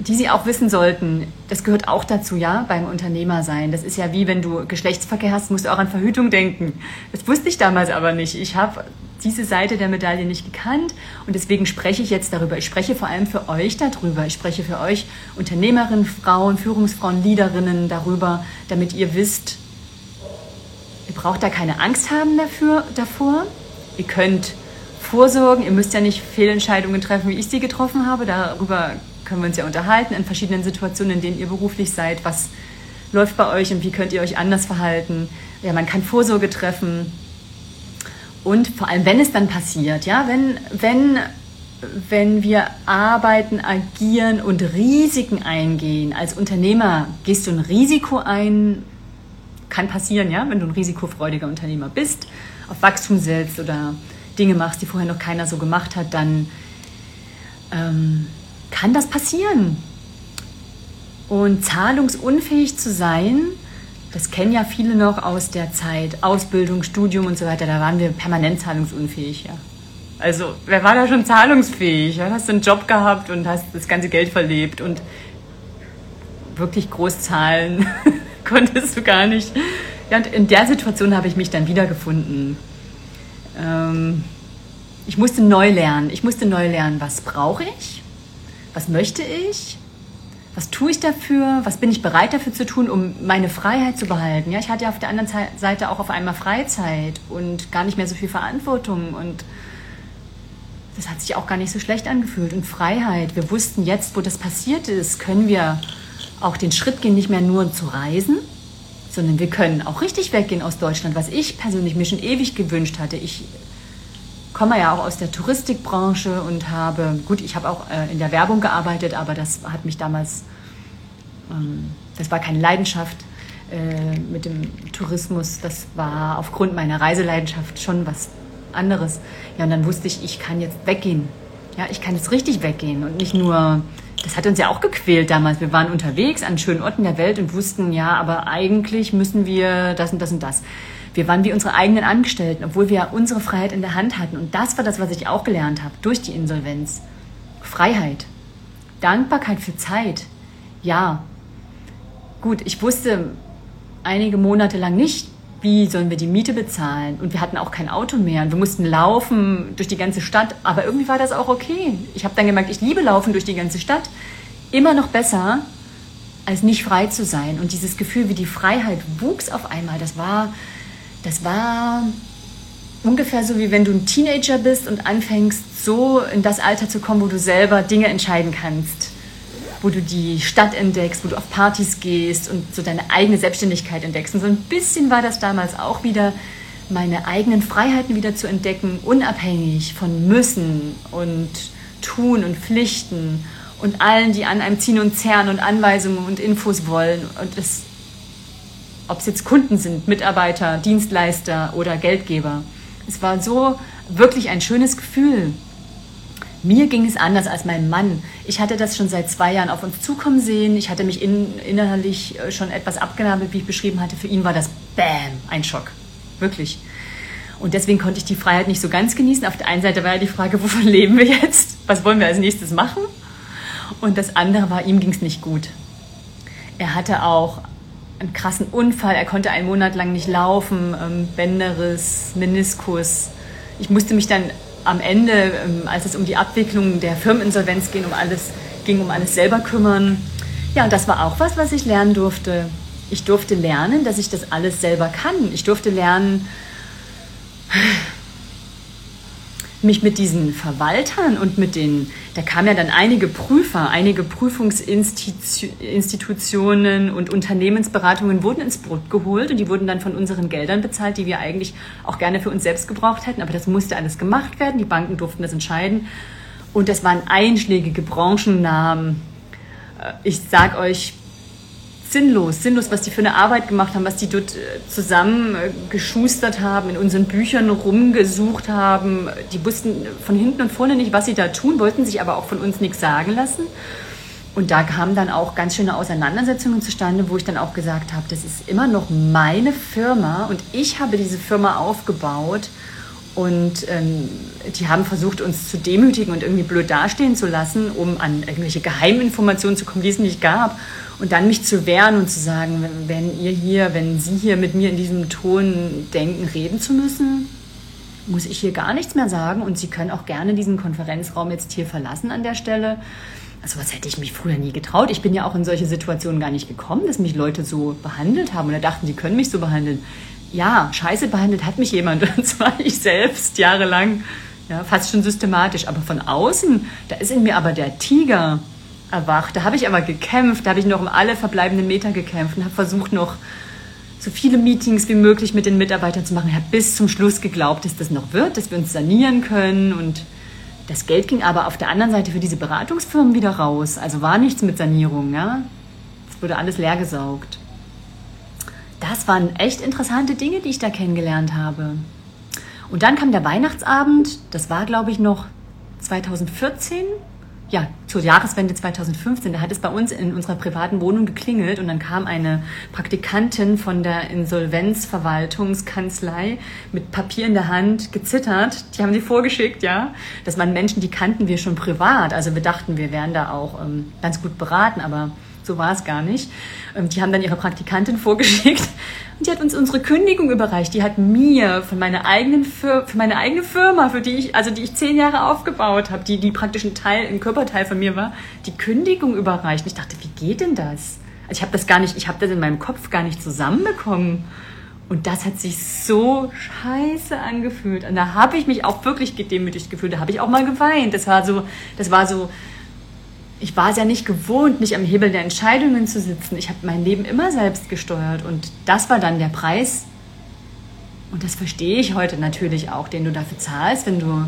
die sie auch wissen sollten. Das gehört auch dazu, ja, beim Unternehmer sein. Das ist ja wie, wenn du Geschlechtsverkehr hast, musst du auch an Verhütung denken. Das wusste ich damals aber nicht. Ich habe diese Seite der Medaille nicht gekannt und deswegen spreche ich jetzt darüber. Ich spreche vor allem für euch darüber. Ich spreche für euch Unternehmerinnen, Frauen, Führungsfrauen, Leaderinnen darüber, damit ihr wisst, ihr braucht da keine Angst haben dafür, davor. Ihr könnt vorsorgen. Ihr müsst ja nicht Fehlentscheidungen treffen, wie ich sie getroffen habe. Darüber können wir uns ja unterhalten in verschiedenen Situationen, in denen ihr beruflich seid. Was läuft bei euch und wie könnt ihr euch anders verhalten. Ja, man kann Vorsorge treffen. Und vor allem, wenn es dann passiert, ja, wenn, wenn, wenn wir arbeiten, agieren und Risiken eingehen, als Unternehmer gehst du ein Risiko ein, kann passieren, ja, wenn du ein risikofreudiger Unternehmer bist, auf Wachstum setzt oder Dinge machst, die vorher noch keiner so gemacht hat, dann ähm, kann das passieren. Und zahlungsunfähig zu sein, das kennen ja viele noch aus der Zeit Ausbildung, Studium und so weiter, da waren wir permanent zahlungsunfähig, ja. Also, wer war da schon zahlungsfähig? Ja? Hast du einen Job gehabt und hast das ganze Geld verlebt und wirklich groß zahlen konntest du gar nicht. Ja, und in der Situation habe ich mich dann wiedergefunden. Ähm, ich musste neu lernen. Ich musste neu lernen, was brauche ich? Was möchte ich? Was tue ich dafür? Was bin ich bereit dafür zu tun, um meine Freiheit zu behalten? Ja, ich hatte auf der anderen Seite auch auf einmal Freizeit und gar nicht mehr so viel Verantwortung und das hat sich auch gar nicht so schlecht angefühlt. Und Freiheit, wir wussten jetzt, wo das passiert ist, können wir auch den Schritt gehen, nicht mehr nur zu reisen, sondern wir können auch richtig weggehen aus Deutschland, was ich persönlich mir schon ewig gewünscht hatte. Ich komme ja auch aus der Touristikbranche und habe, gut, ich habe auch äh, in der Werbung gearbeitet, aber das hat mich damals, ähm, das war keine Leidenschaft äh, mit dem Tourismus, das war aufgrund meiner Reiseleidenschaft schon was anderes. Ja, und dann wusste ich, ich kann jetzt weggehen. Ja, ich kann jetzt richtig weggehen und nicht nur das hat uns ja auch gequält damals. Wir waren unterwegs an schönen Orten der Welt und wussten, ja, aber eigentlich müssen wir das und das und das. Wir waren wie unsere eigenen Angestellten, obwohl wir unsere Freiheit in der Hand hatten. Und das war das, was ich auch gelernt habe durch die Insolvenz. Freiheit. Dankbarkeit für Zeit. Ja. Gut, ich wusste einige Monate lang nicht, wie sollen wir die Miete bezahlen? Und wir hatten auch kein Auto mehr. Und wir mussten laufen durch die ganze Stadt. Aber irgendwie war das auch okay. Ich habe dann gemerkt, ich liebe Laufen durch die ganze Stadt. Immer noch besser, als nicht frei zu sein. Und dieses Gefühl, wie die Freiheit wuchs auf einmal, das war, das war ungefähr so, wie wenn du ein Teenager bist und anfängst, so in das Alter zu kommen, wo du selber Dinge entscheiden kannst wo du die Stadt entdeckst, wo du auf Partys gehst und so deine eigene Selbstständigkeit entdeckst. Und so ein bisschen war das damals auch wieder, meine eigenen Freiheiten wieder zu entdecken, unabhängig von Müssen und Tun und Pflichten und allen, die an einem ziehen und zerren und Anweisungen und Infos wollen. Und das, ob es jetzt Kunden sind, Mitarbeiter, Dienstleister oder Geldgeber. Es war so wirklich ein schönes Gefühl, mir ging es anders als mein Mann. Ich hatte das schon seit zwei Jahren auf uns zukommen sehen. Ich hatte mich in, innerlich äh, schon etwas abgenabelt, wie ich beschrieben hatte. Für ihn war das Bam, ein Schock. Wirklich. Und deswegen konnte ich die Freiheit nicht so ganz genießen. Auf der einen Seite war ja die Frage, wovon leben wir jetzt? Was wollen wir als nächstes machen? Und das andere war, ihm ging es nicht gut. Er hatte auch einen krassen Unfall. Er konnte einen Monat lang nicht laufen. Ähm, Bänderriss, Meniskus. Ich musste mich dann am Ende, ähm, als es um die Abwicklung der Firmeninsolvenz ging, um alles, ging, um alles selber kümmern. Ja, und das war auch was, was ich lernen durfte. Ich durfte lernen, dass ich das alles selber kann. Ich durfte lernen, mich mit diesen Verwaltern und mit den, da kamen ja dann einige Prüfer, einige Prüfungsinstitutionen und Unternehmensberatungen wurden ins Brot geholt und die wurden dann von unseren Geldern bezahlt, die wir eigentlich auch gerne für uns selbst gebraucht hätten. Aber das musste alles gemacht werden, die Banken durften das entscheiden. Und das waren einschlägige Branchennamen. Äh, ich sag euch, sinnlos, sinnlos, was die für eine Arbeit gemacht haben, was die dort äh, zusammen äh, geschustert haben, in unseren Büchern rumgesucht haben. Die wussten von hinten und vorne nicht, was sie da tun, wollten sich aber auch von uns nichts sagen lassen. Und da kamen dann auch ganz schöne Auseinandersetzungen zustande, wo ich dann auch gesagt habe, das ist immer noch meine Firma und ich habe diese Firma aufgebaut und ähm, die haben versucht, uns zu demütigen und irgendwie blöd dastehen zu lassen, um an irgendwelche Geheiminformationen zu kommen, die es nicht gab. Und dann mich zu wehren und zu sagen, wenn ihr hier, wenn Sie hier mit mir in diesem Ton denken, reden zu müssen, muss ich hier gar nichts mehr sagen und Sie können auch gerne diesen Konferenzraum jetzt hier verlassen an der Stelle. Also was hätte ich mich früher nie getraut. Ich bin ja auch in solche Situationen gar nicht gekommen, dass mich Leute so behandelt haben oder dachten, sie können mich so behandeln. Ja, scheiße behandelt hat mich jemand und zwar ich selbst jahrelang, ja, fast schon systematisch. Aber von außen, da ist in mir aber der Tiger erwacht. Da habe ich aber gekämpft, da habe ich noch um alle verbleibenden Meter gekämpft und habe versucht noch so viele Meetings wie möglich mit den Mitarbeitern zu machen. Ich habe bis zum Schluss geglaubt, dass das noch wird, dass wir uns sanieren können und das Geld ging aber auf der anderen Seite für diese Beratungsfirmen wieder raus. Also war nichts mit Sanierung, ja. Es wurde alles leergesaugt. Das waren echt interessante Dinge, die ich da kennengelernt habe. Und dann kam der Weihnachtsabend, das war glaube ich noch 2014 ja, zur Jahreswende 2015, da hat es bei uns in unserer privaten Wohnung geklingelt und dann kam eine Praktikantin von der Insolvenzverwaltungskanzlei mit Papier in der Hand gezittert. Die haben sie vorgeschickt, ja. Das waren Menschen, die kannten wir schon privat. Also wir dachten, wir wären da auch ähm, ganz gut beraten, aber so war es gar nicht. Ähm, die haben dann ihre Praktikantin vorgeschickt und die hat uns unsere Kündigung überreicht. Die hat mir von meiner eigenen Fir für meine eigene Firma, für die ich, also die ich zehn Jahre aufgebaut habe, die, die praktisch ein Teil, ein Körperteil von mir war, die Kündigung überreicht. Und ich dachte, wie geht denn das? Also ich habe das gar nicht, ich habe das in meinem Kopf gar nicht zusammenbekommen. Und das hat sich so scheiße angefühlt. Und da habe ich mich auch wirklich gedemütigt gefühlt. Da habe ich auch mal geweint. Das war so, das war so, ich war es ja nicht gewohnt, nicht am Hebel der Entscheidungen zu sitzen. Ich habe mein Leben immer selbst gesteuert und das war dann der Preis. Und das verstehe ich heute natürlich auch, den du dafür zahlst, wenn du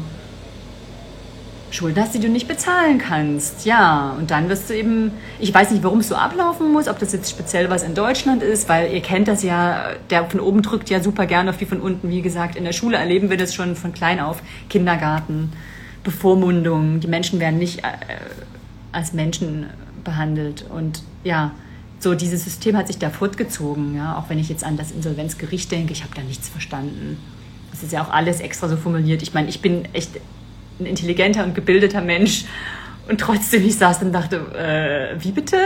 Schulden hast, die du nicht bezahlen kannst. Ja, und dann wirst du eben, ich weiß nicht, warum es so ablaufen muss, ob das jetzt speziell was in Deutschland ist, weil ihr kennt das ja, der von oben drückt ja super gerne auf die von unten. Wie gesagt, in der Schule erleben wir das schon von klein auf. Kindergarten, Bevormundung, die Menschen werden nicht äh, als Menschen behandelt. Und ja, so dieses System hat sich da fortgezogen. Ja? Auch wenn ich jetzt an das Insolvenzgericht denke, ich habe da nichts verstanden. Das ist ja auch alles extra so formuliert. Ich meine, ich bin echt ein intelligenter und gebildeter Mensch. Und trotzdem, ich saß und dachte, äh, wie bitte?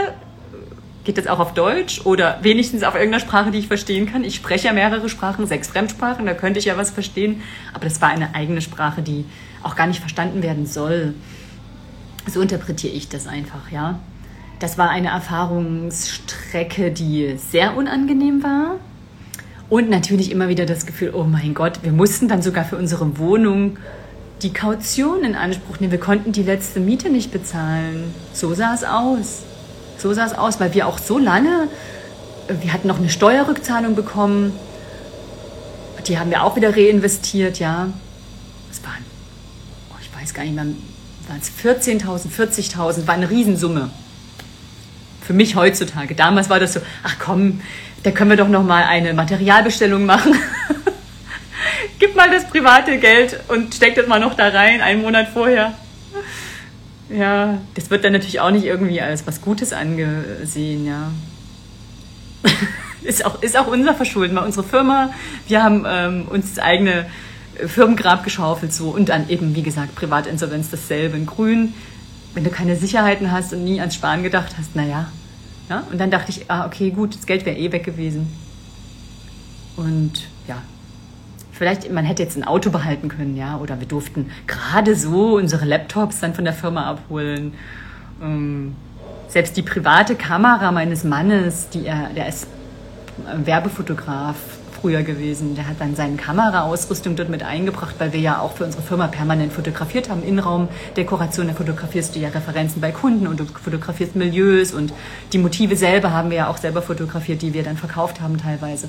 Geht das auch auf Deutsch oder wenigstens auf irgendeiner Sprache, die ich verstehen kann? Ich spreche ja mehrere Sprachen, sechs Fremdsprachen, da könnte ich ja was verstehen. Aber das war eine eigene Sprache, die auch gar nicht verstanden werden soll. So interpretiere ich das einfach, ja. Das war eine Erfahrungsstrecke, die sehr unangenehm war. Und natürlich immer wieder das Gefühl, oh mein Gott, wir mussten dann sogar für unsere Wohnung die Kaution in Anspruch nehmen. Wir konnten die letzte Miete nicht bezahlen. So sah es aus. So sah es aus, weil wir auch so lange, wir hatten noch eine Steuerrückzahlung bekommen. Die haben wir auch wieder reinvestiert, ja. Das waren, oh, ich weiß gar nicht mehr, waren es 14.000, 40.000, war eine Riesensumme. Für mich heutzutage. Damals war das so, ach komm, da können wir doch noch mal eine Materialbestellung machen. Gib mal das private Geld und steck das mal noch da rein, einen Monat vorher. Ja, das wird dann natürlich auch nicht irgendwie als was Gutes angesehen, ja. ist, auch, ist auch unser Verschulden, weil unsere Firma, wir haben ähm, uns das eigene Firmengrab geschaufelt so und dann eben, wie gesagt, Privatinsolvenz dasselbe in grün. Wenn du keine Sicherheiten hast und nie ans Sparen gedacht hast, naja. Ja? Und dann dachte ich, ah, okay, gut, das Geld wäre eh weg gewesen. Und ja, vielleicht, man hätte jetzt ein Auto behalten können, ja, oder wir durften gerade so unsere Laptops dann von der Firma abholen. Ähm, selbst die private Kamera meines Mannes, die er, der ist Werbefotograf, früher gewesen. Der hat dann seine Kameraausrüstung dort mit eingebracht, weil wir ja auch für unsere Firma permanent fotografiert haben. Innenraumdekoration, da fotografierst du ja Referenzen bei Kunden und du fotografierst Milieus und die Motive selber haben wir ja auch selber fotografiert, die wir dann verkauft haben teilweise.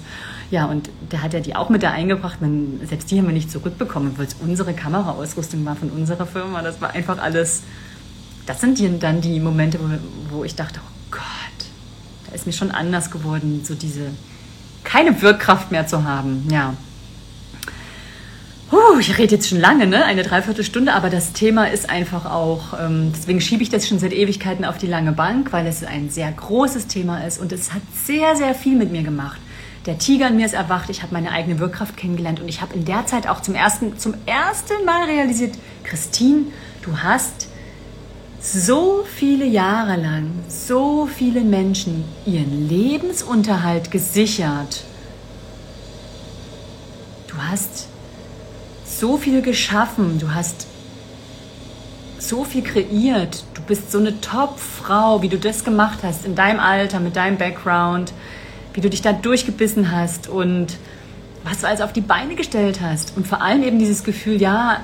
Ja, und der hat ja die auch mit da eingebracht. Man, selbst die haben wir nicht zurückbekommen, weil es unsere Kameraausrüstung war von unserer Firma. Das war einfach alles. Das sind dann die Momente, wo, wo ich dachte, oh Gott, da ist mir schon anders geworden, so diese keine Wirkkraft mehr zu haben. Ja. Puh, ich rede jetzt schon lange, ne? Eine Dreiviertelstunde, aber das Thema ist einfach auch, ähm, deswegen schiebe ich das schon seit Ewigkeiten auf die lange Bank, weil es ein sehr großes Thema ist und es hat sehr, sehr viel mit mir gemacht. Der Tiger in mir ist erwacht, ich habe meine eigene Wirkkraft kennengelernt und ich habe in der Zeit auch zum ersten, zum ersten Mal realisiert, Christine, du hast so viele Jahre lang so viele Menschen ihren Lebensunterhalt gesichert. Du hast so viel geschaffen, du hast so viel kreiert, du bist so eine Top-Frau, wie du das gemacht hast in deinem Alter, mit deinem Background, wie du dich da durchgebissen hast und was du alles auf die Beine gestellt hast. Und vor allem eben dieses Gefühl, ja,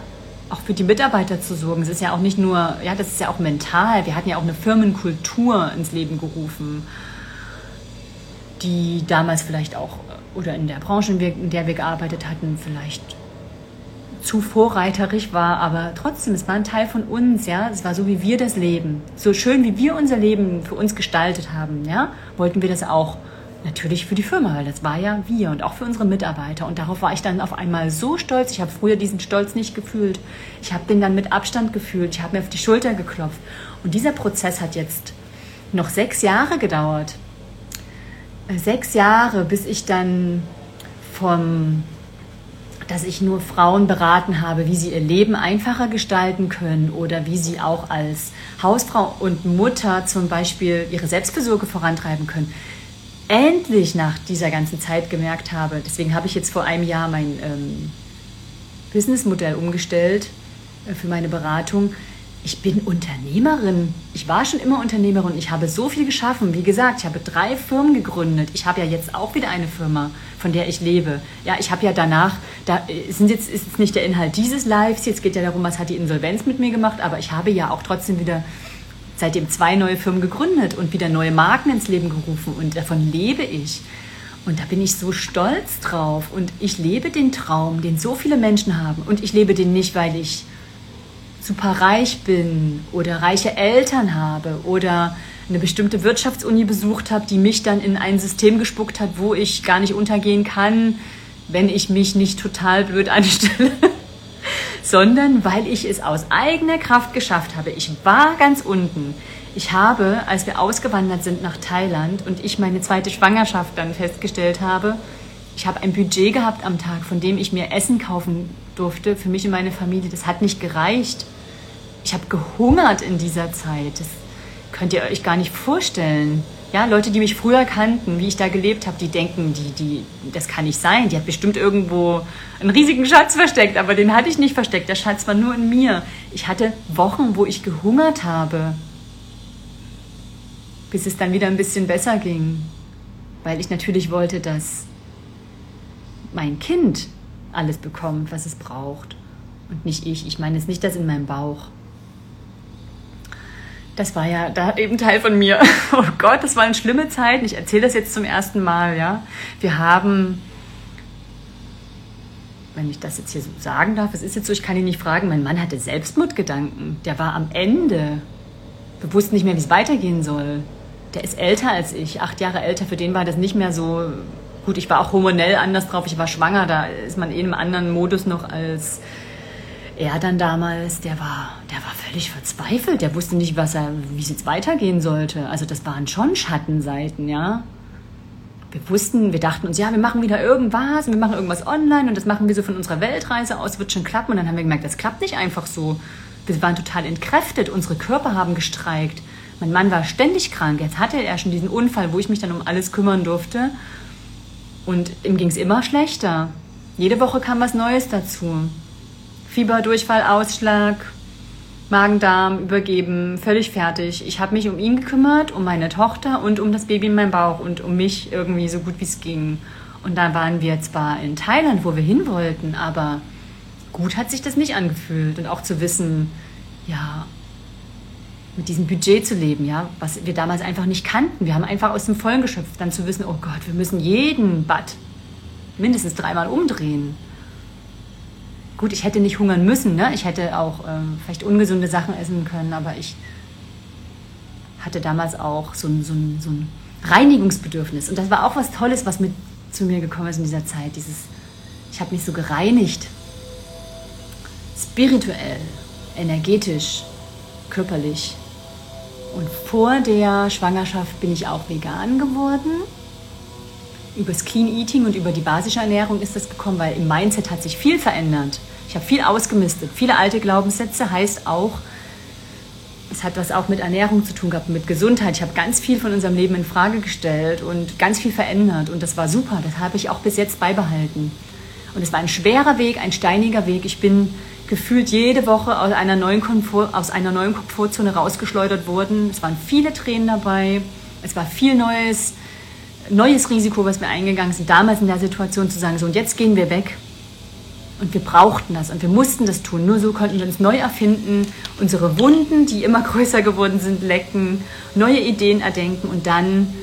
auch für die Mitarbeiter zu sorgen. Es ist ja auch nicht nur, ja, das ist ja auch mental. Wir hatten ja auch eine Firmenkultur ins Leben gerufen, die damals vielleicht auch, oder in der Branche, in der wir gearbeitet hatten, vielleicht zu vorreiterig war, aber trotzdem, es war ein Teil von uns, ja. Es war so, wie wir das Leben. So schön, wie wir unser Leben für uns gestaltet haben, ja, wollten wir das auch natürlich für die Firma, weil das war ja wir und auch für unsere Mitarbeiter. Und darauf war ich dann auf einmal so stolz. Ich habe früher diesen Stolz nicht gefühlt. Ich habe den dann mit Abstand gefühlt. Ich habe mir auf die Schulter geklopft. Und dieser Prozess hat jetzt noch sechs Jahre gedauert. Äh, sechs Jahre, bis ich dann vom, dass ich nur Frauen beraten habe, wie sie ihr Leben einfacher gestalten können oder wie sie auch als Hausfrau und Mutter zum Beispiel ihre Selbstversorge vorantreiben können endlich nach dieser ganzen Zeit gemerkt habe, deswegen habe ich jetzt vor einem Jahr mein ähm, Businessmodell umgestellt äh, für meine Beratung. Ich bin Unternehmerin. Ich war schon immer Unternehmerin. Ich habe so viel geschaffen. Wie gesagt, ich habe drei Firmen gegründet. Ich habe ja jetzt auch wieder eine Firma, von der ich lebe. Ja, ich habe ja danach, da sind jetzt, ist jetzt nicht der Inhalt dieses Lives, jetzt geht ja darum, was hat die Insolvenz mit mir gemacht, aber ich habe ja auch trotzdem wieder seitdem zwei neue Firmen gegründet und wieder neue Marken ins Leben gerufen und davon lebe ich. Und da bin ich so stolz drauf. Und ich lebe den Traum, den so viele Menschen haben. Und ich lebe den nicht, weil ich super reich bin oder reiche Eltern habe oder eine bestimmte Wirtschaftsuni besucht habe, die mich dann in ein System gespuckt hat, wo ich gar nicht untergehen kann, wenn ich mich nicht total blöd anstelle sondern weil ich es aus eigener Kraft geschafft habe. Ich war ganz unten. Ich habe, als wir ausgewandert sind nach Thailand und ich meine zweite Schwangerschaft dann festgestellt habe, ich habe ein Budget gehabt am Tag, von dem ich mir Essen kaufen durfte für mich und meine Familie. Das hat nicht gereicht. Ich habe gehungert in dieser Zeit. Das könnt ihr euch gar nicht vorstellen. Ja, Leute, die mich früher kannten, wie ich da gelebt habe, die denken, die, die, das kann nicht sein. Die hat bestimmt irgendwo einen riesigen Schatz versteckt, aber den hatte ich nicht versteckt. Der Schatz war nur in mir. Ich hatte Wochen, wo ich gehungert habe, bis es dann wieder ein bisschen besser ging, weil ich natürlich wollte, dass mein Kind alles bekommt, was es braucht und nicht ich. Ich meine jetzt nicht das in meinem Bauch das war ja da eben Teil von mir. Oh Gott, das waren schlimme Zeiten. Ich erzähle das jetzt zum ersten Mal, ja. Wir haben, wenn ich das jetzt hier so sagen darf, es ist jetzt so, ich kann ihn nicht fragen, mein Mann hatte Selbstmordgedanken. Der war am Ende. Wir wussten nicht mehr, wie es weitergehen soll. Der ist älter als ich, acht Jahre älter. Für den war das nicht mehr so gut. Ich war auch hormonell anders drauf. Ich war schwanger. Da ist man eh in einem anderen Modus noch als er dann damals, der war, der war völlig verzweifelt. Der wusste nicht, was er, wie es jetzt weitergehen sollte. Also das waren schon Schattenseiten, ja. Wir wussten, wir dachten uns, ja, wir machen wieder irgendwas, wir machen irgendwas online und das machen wir so von unserer Weltreise aus, wird schon klappen. Und dann haben wir gemerkt, das klappt nicht einfach so. Wir waren total entkräftet, unsere Körper haben gestreikt. Mein Mann war ständig krank. Jetzt hatte er schon diesen Unfall, wo ich mich dann um alles kümmern durfte. Und ihm ging es immer schlechter. Jede Woche kam was Neues dazu. Fieber, Durchfall, Ausschlag, Magen-Darm, übergeben, völlig fertig. Ich habe mich um ihn gekümmert, um meine Tochter und um das Baby in meinem Bauch und um mich irgendwie so gut wie es ging. Und dann waren wir zwar in Thailand, wo wir hin wollten, aber gut hat sich das nicht angefühlt. Und auch zu wissen, ja, mit diesem Budget zu leben, ja, was wir damals einfach nicht kannten. Wir haben einfach aus dem Vollen geschöpft, dann zu wissen, oh Gott, wir müssen jeden Bad mindestens dreimal umdrehen. Gut, ich hätte nicht hungern müssen, ne? ich hätte auch ähm, vielleicht ungesunde Sachen essen können, aber ich hatte damals auch so ein, so, ein, so ein Reinigungsbedürfnis. Und das war auch was Tolles, was mit zu mir gekommen ist in dieser Zeit. Dieses, ich habe mich so gereinigt. Spirituell, energetisch, körperlich. Und vor der Schwangerschaft bin ich auch vegan geworden übers Clean Eating und über die basische Ernährung ist das gekommen, weil im Mindset hat sich viel verändert. Ich habe viel ausgemistet. Viele alte Glaubenssätze heißt auch, es hat was auch mit Ernährung zu tun gehabt, mit Gesundheit. Ich habe ganz viel von unserem Leben in Frage gestellt und ganz viel verändert und das war super. Das habe ich auch bis jetzt beibehalten. Und es war ein schwerer Weg, ein steiniger Weg. Ich bin gefühlt jede Woche aus einer neuen, Komfort, aus einer neuen Komfortzone rausgeschleudert worden. Es waren viele Tränen dabei. Es war viel Neues neues Risiko, was wir eingegangen sind, damals in der Situation zu sagen, so und jetzt gehen wir weg. Und wir brauchten das und wir mussten das tun. Nur so konnten wir uns neu erfinden, unsere Wunden, die immer größer geworden sind, lecken, neue Ideen erdenken und dann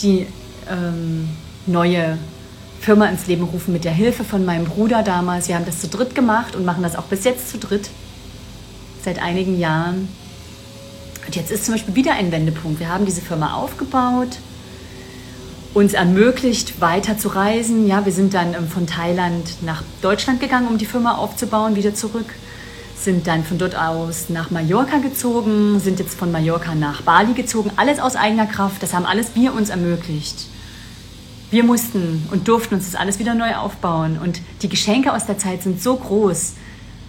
die ähm, neue Firma ins Leben rufen mit der Hilfe von meinem Bruder damals. Wir haben das zu dritt gemacht und machen das auch bis jetzt zu dritt. Seit einigen Jahren. Und jetzt ist zum Beispiel wieder ein Wendepunkt. Wir haben diese Firma aufgebaut, uns ermöglicht, weiter zu reisen. Ja, wir sind dann ähm, von Thailand nach Deutschland gegangen, um die Firma aufzubauen, wieder zurück. Sind dann von dort aus nach Mallorca gezogen, sind jetzt von Mallorca nach Bali gezogen. Alles aus eigener Kraft. Das haben alles wir uns ermöglicht. Wir mussten und durften uns das alles wieder neu aufbauen. Und die Geschenke aus der Zeit sind so groß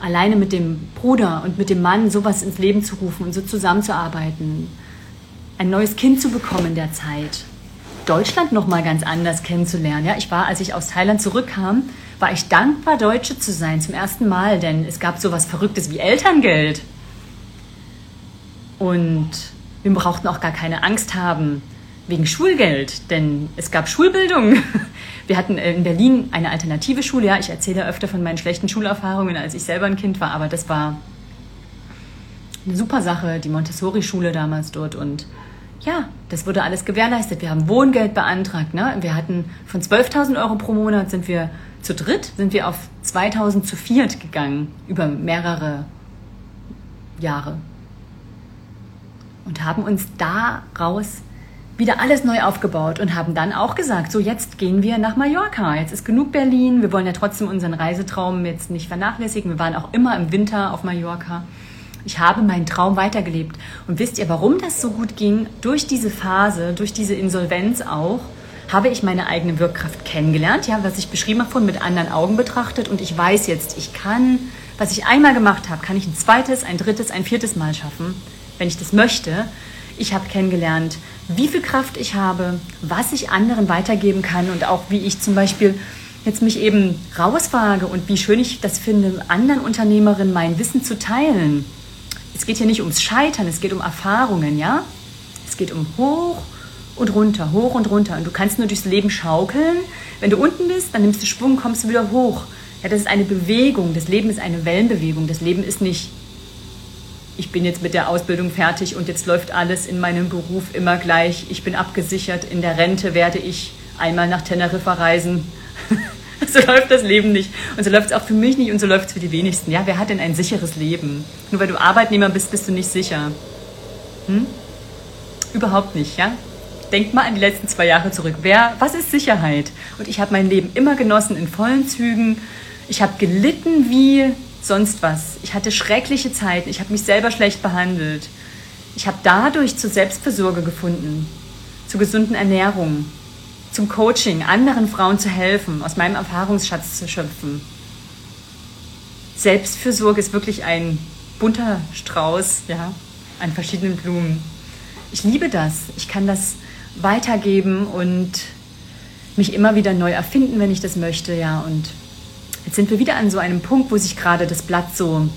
alleine mit dem Bruder und mit dem Mann sowas ins Leben zu rufen und so zusammenzuarbeiten, ein neues Kind zu bekommen in der Zeit, Deutschland noch mal ganz anders kennenzulernen. Ja, ich war, als ich aus Thailand zurückkam, war ich dankbar, Deutsche zu sein zum ersten Mal, denn es gab sowas Verrücktes wie Elterngeld. Und wir brauchten auch gar keine Angst haben wegen Schulgeld, denn es gab Schulbildung. Wir hatten in Berlin eine alternative Schule. Ja, ich erzähle öfter von meinen schlechten Schulerfahrungen, als ich selber ein Kind war, aber das war eine super Sache, die Montessori-Schule damals dort. Und ja, das wurde alles gewährleistet. Wir haben Wohngeld beantragt. Ne? Wir hatten von 12.000 Euro pro Monat sind wir zu dritt, sind wir auf 2.000 zu viert gegangen über mehrere Jahre. Und haben uns daraus wieder alles neu aufgebaut und haben dann auch gesagt, so jetzt gehen wir nach Mallorca. Jetzt ist genug Berlin. Wir wollen ja trotzdem unseren Reisetraum jetzt nicht vernachlässigen. Wir waren auch immer im Winter auf Mallorca. Ich habe meinen Traum weitergelebt. Und wisst ihr, warum das so gut ging? Durch diese Phase, durch diese Insolvenz auch, habe ich meine eigene Wirkkraft kennengelernt. Ja, was ich beschrieben habe, von mit anderen Augen betrachtet. Und ich weiß jetzt, ich kann, was ich einmal gemacht habe, kann ich ein zweites, ein drittes, ein viertes Mal schaffen, wenn ich das möchte. Ich habe kennengelernt, wie viel Kraft ich habe, was ich anderen weitergeben kann und auch wie ich zum Beispiel jetzt mich eben rauswage und wie schön ich das finde, anderen Unternehmerinnen mein Wissen zu teilen. Es geht hier nicht ums Scheitern, es geht um Erfahrungen, ja? Es geht um hoch und runter, hoch und runter. Und du kannst nur durchs Leben schaukeln. Wenn du unten bist, dann nimmst du Schwung, kommst du wieder hoch. Ja, das ist eine Bewegung. Das Leben ist eine Wellenbewegung. Das Leben ist nicht ich bin jetzt mit der Ausbildung fertig und jetzt läuft alles in meinem Beruf immer gleich. Ich bin abgesichert. In der Rente werde ich einmal nach Teneriffa reisen. so läuft das Leben nicht. Und so läuft es auch für mich nicht und so läuft es für die wenigsten. Ja, wer hat denn ein sicheres Leben? Nur weil du Arbeitnehmer bist, bist du nicht sicher. Hm? Überhaupt nicht, ja? Denk mal an die letzten zwei Jahre zurück. Wer, was ist Sicherheit? Und ich habe mein Leben immer genossen in vollen Zügen. Ich habe gelitten wie sonst was. Ich hatte schreckliche Zeiten, ich habe mich selber schlecht behandelt. Ich habe dadurch zur Selbstversorge gefunden, zur gesunden Ernährung, zum Coaching, anderen Frauen zu helfen, aus meinem Erfahrungsschatz zu schöpfen. Selbstfürsorge ist wirklich ein bunter Strauß, ja, an verschiedenen Blumen. Ich liebe das. Ich kann das weitergeben und mich immer wieder neu erfinden, wenn ich das möchte, ja, und Jetzt sind wir wieder an so einem Punkt, wo sich gerade das Blatt so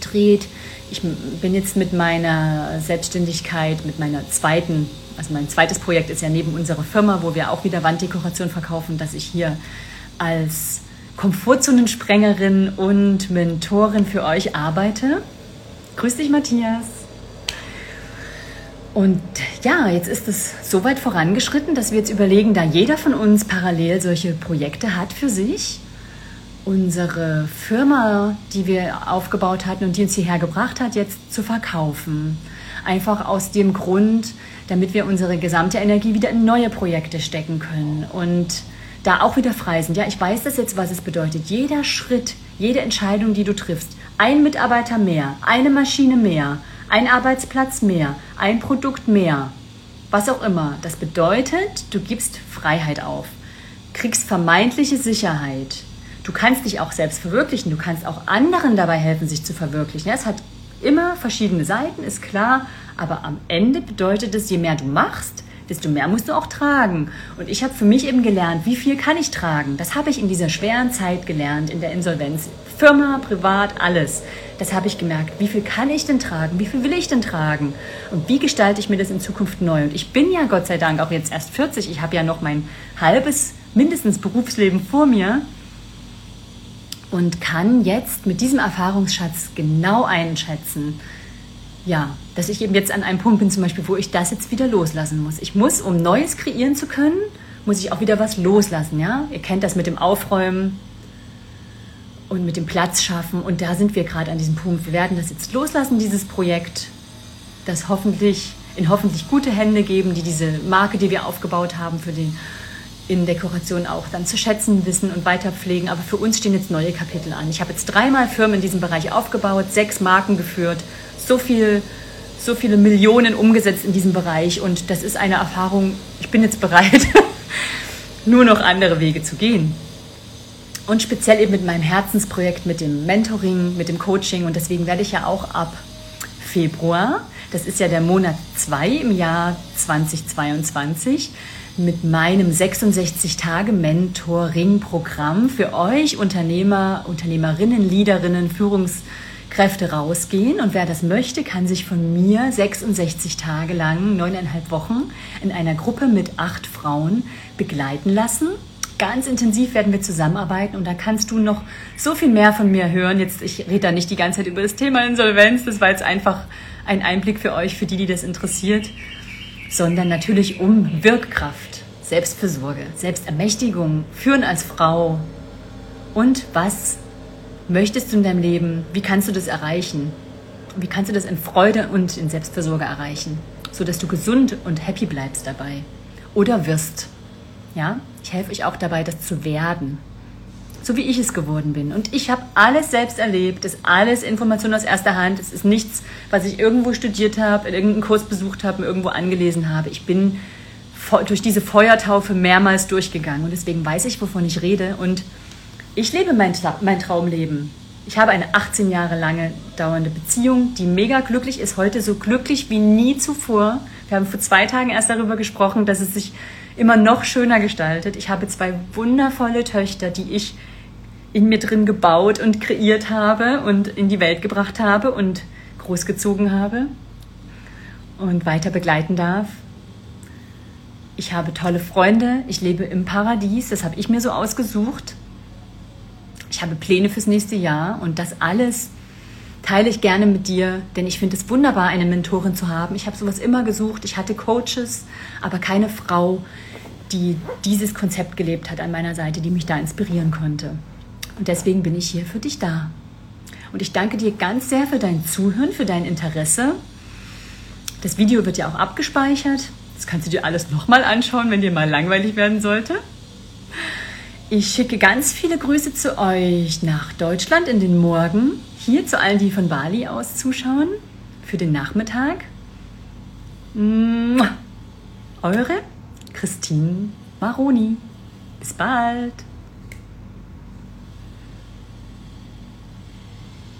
dreht. Ich bin jetzt mit meiner Selbstständigkeit, mit meiner zweiten, also mein zweites Projekt ist ja neben unserer Firma, wo wir auch wieder Wanddekoration verkaufen, dass ich hier als Komfortzonensprengerin und Mentorin für euch arbeite. Grüß dich, Matthias. Und ja, jetzt ist es so weit vorangeschritten, dass wir jetzt überlegen, da jeder von uns parallel solche Projekte hat für sich, unsere Firma, die wir aufgebaut hatten und die uns hierher gebracht hat, jetzt zu verkaufen. Einfach aus dem Grund, damit wir unsere gesamte Energie wieder in neue Projekte stecken können und da auch wieder frei sind. Ja, ich weiß das jetzt, was es bedeutet. Jeder Schritt, jede Entscheidung, die du triffst, ein Mitarbeiter mehr, eine Maschine mehr, ein Arbeitsplatz mehr, ein Produkt mehr, was auch immer. Das bedeutet, du gibst Freiheit auf, kriegst vermeintliche Sicherheit, du kannst dich auch selbst verwirklichen, du kannst auch anderen dabei helfen, sich zu verwirklichen. Es hat immer verschiedene Seiten, ist klar, aber am Ende bedeutet es, je mehr du machst, desto mehr musst du auch tragen. Und ich habe für mich eben gelernt, wie viel kann ich tragen. Das habe ich in dieser schweren Zeit gelernt, in der Insolvenz. Firma, privat, alles. Das habe ich gemerkt. Wie viel kann ich denn tragen? Wie viel will ich denn tragen? Und wie gestalte ich mir das in Zukunft neu? Und ich bin ja Gott sei Dank auch jetzt erst 40. Ich habe ja noch mein halbes, mindestens Berufsleben vor mir. und kann jetzt mit diesem Erfahrungsschatz genau einschätzen, ja, dass ich eben jetzt an einem Punkt bin, zum Beispiel, wo ich das jetzt wieder loslassen muss. Ich muss, um Neues kreieren zu können, muss ich auch wieder was loslassen, ja? Ihr kennt das mit dem Aufräumen und mit dem Platz schaffen und da sind wir gerade an diesem Punkt. Wir werden das jetzt loslassen, dieses Projekt, das hoffentlich in hoffentlich gute Hände geben, die diese Marke, die wir aufgebaut haben, für den Innendekoration auch dann zu schätzen wissen und weiter pflegen. Aber für uns stehen jetzt neue Kapitel an. Ich habe jetzt dreimal Firmen in diesem Bereich aufgebaut, sechs Marken geführt, so viel so viele Millionen umgesetzt in diesem Bereich und das ist eine Erfahrung, ich bin jetzt bereit, nur noch andere Wege zu gehen. Und speziell eben mit meinem Herzensprojekt, mit dem Mentoring, mit dem Coaching und deswegen werde ich ja auch ab Februar, das ist ja der Monat 2 im Jahr 2022, mit meinem 66-Tage-Mentoring-Programm für euch Unternehmer, Unternehmerinnen, Leaderinnen, Führungs- Kräfte rausgehen und wer das möchte, kann sich von mir 66 Tage lang, neuneinhalb Wochen in einer Gruppe mit acht Frauen begleiten lassen. Ganz intensiv werden wir zusammenarbeiten und da kannst du noch so viel mehr von mir hören. Jetzt, ich rede da nicht die ganze Zeit über das Thema Insolvenz, das war jetzt einfach ein Einblick für euch, für die, die das interessiert, sondern natürlich um Wirkkraft, Selbstfürsorge, Selbstermächtigung, Führen als Frau und was möchtest du in deinem Leben? Wie kannst du das erreichen? Wie kannst du das in Freude und in Selbstversorge erreichen, sodass du gesund und happy bleibst dabei oder wirst? Ja, ich helfe euch auch dabei, das zu werden, so wie ich es geworden bin. Und ich habe alles selbst erlebt, das ist alles Information aus erster Hand. Es ist nichts, was ich irgendwo studiert habe, in irgendeinem Kurs besucht habe, irgendwo angelesen habe. Ich bin durch diese Feuertaufe mehrmals durchgegangen und deswegen weiß ich, wovon ich rede und ich lebe mein, mein Traumleben. Ich habe eine 18 Jahre lange dauernde Beziehung, die mega glücklich ist, heute so glücklich wie nie zuvor. Wir haben vor zwei Tagen erst darüber gesprochen, dass es sich immer noch schöner gestaltet. Ich habe zwei wundervolle Töchter, die ich in mir drin gebaut und kreiert habe und in die Welt gebracht habe und großgezogen habe und weiter begleiten darf. Ich habe tolle Freunde, ich lebe im Paradies, das habe ich mir so ausgesucht ich habe Pläne fürs nächste Jahr und das alles teile ich gerne mit dir, denn ich finde es wunderbar, eine Mentorin zu haben. Ich habe sowas immer gesucht. Ich hatte Coaches, aber keine Frau, die dieses Konzept gelebt hat an meiner Seite, die mich da inspirieren konnte. Und deswegen bin ich hier für dich da. Und ich danke dir ganz sehr für dein Zuhören, für dein Interesse. Das Video wird ja auch abgespeichert. Das kannst du dir alles nochmal anschauen, wenn dir mal langweilig werden sollte. Ich schicke ganz viele Grüße zu euch nach Deutschland in den Morgen. Hier zu allen, die von Bali aus zuschauen. Für den Nachmittag. Eure Christine Maroni. Bis bald.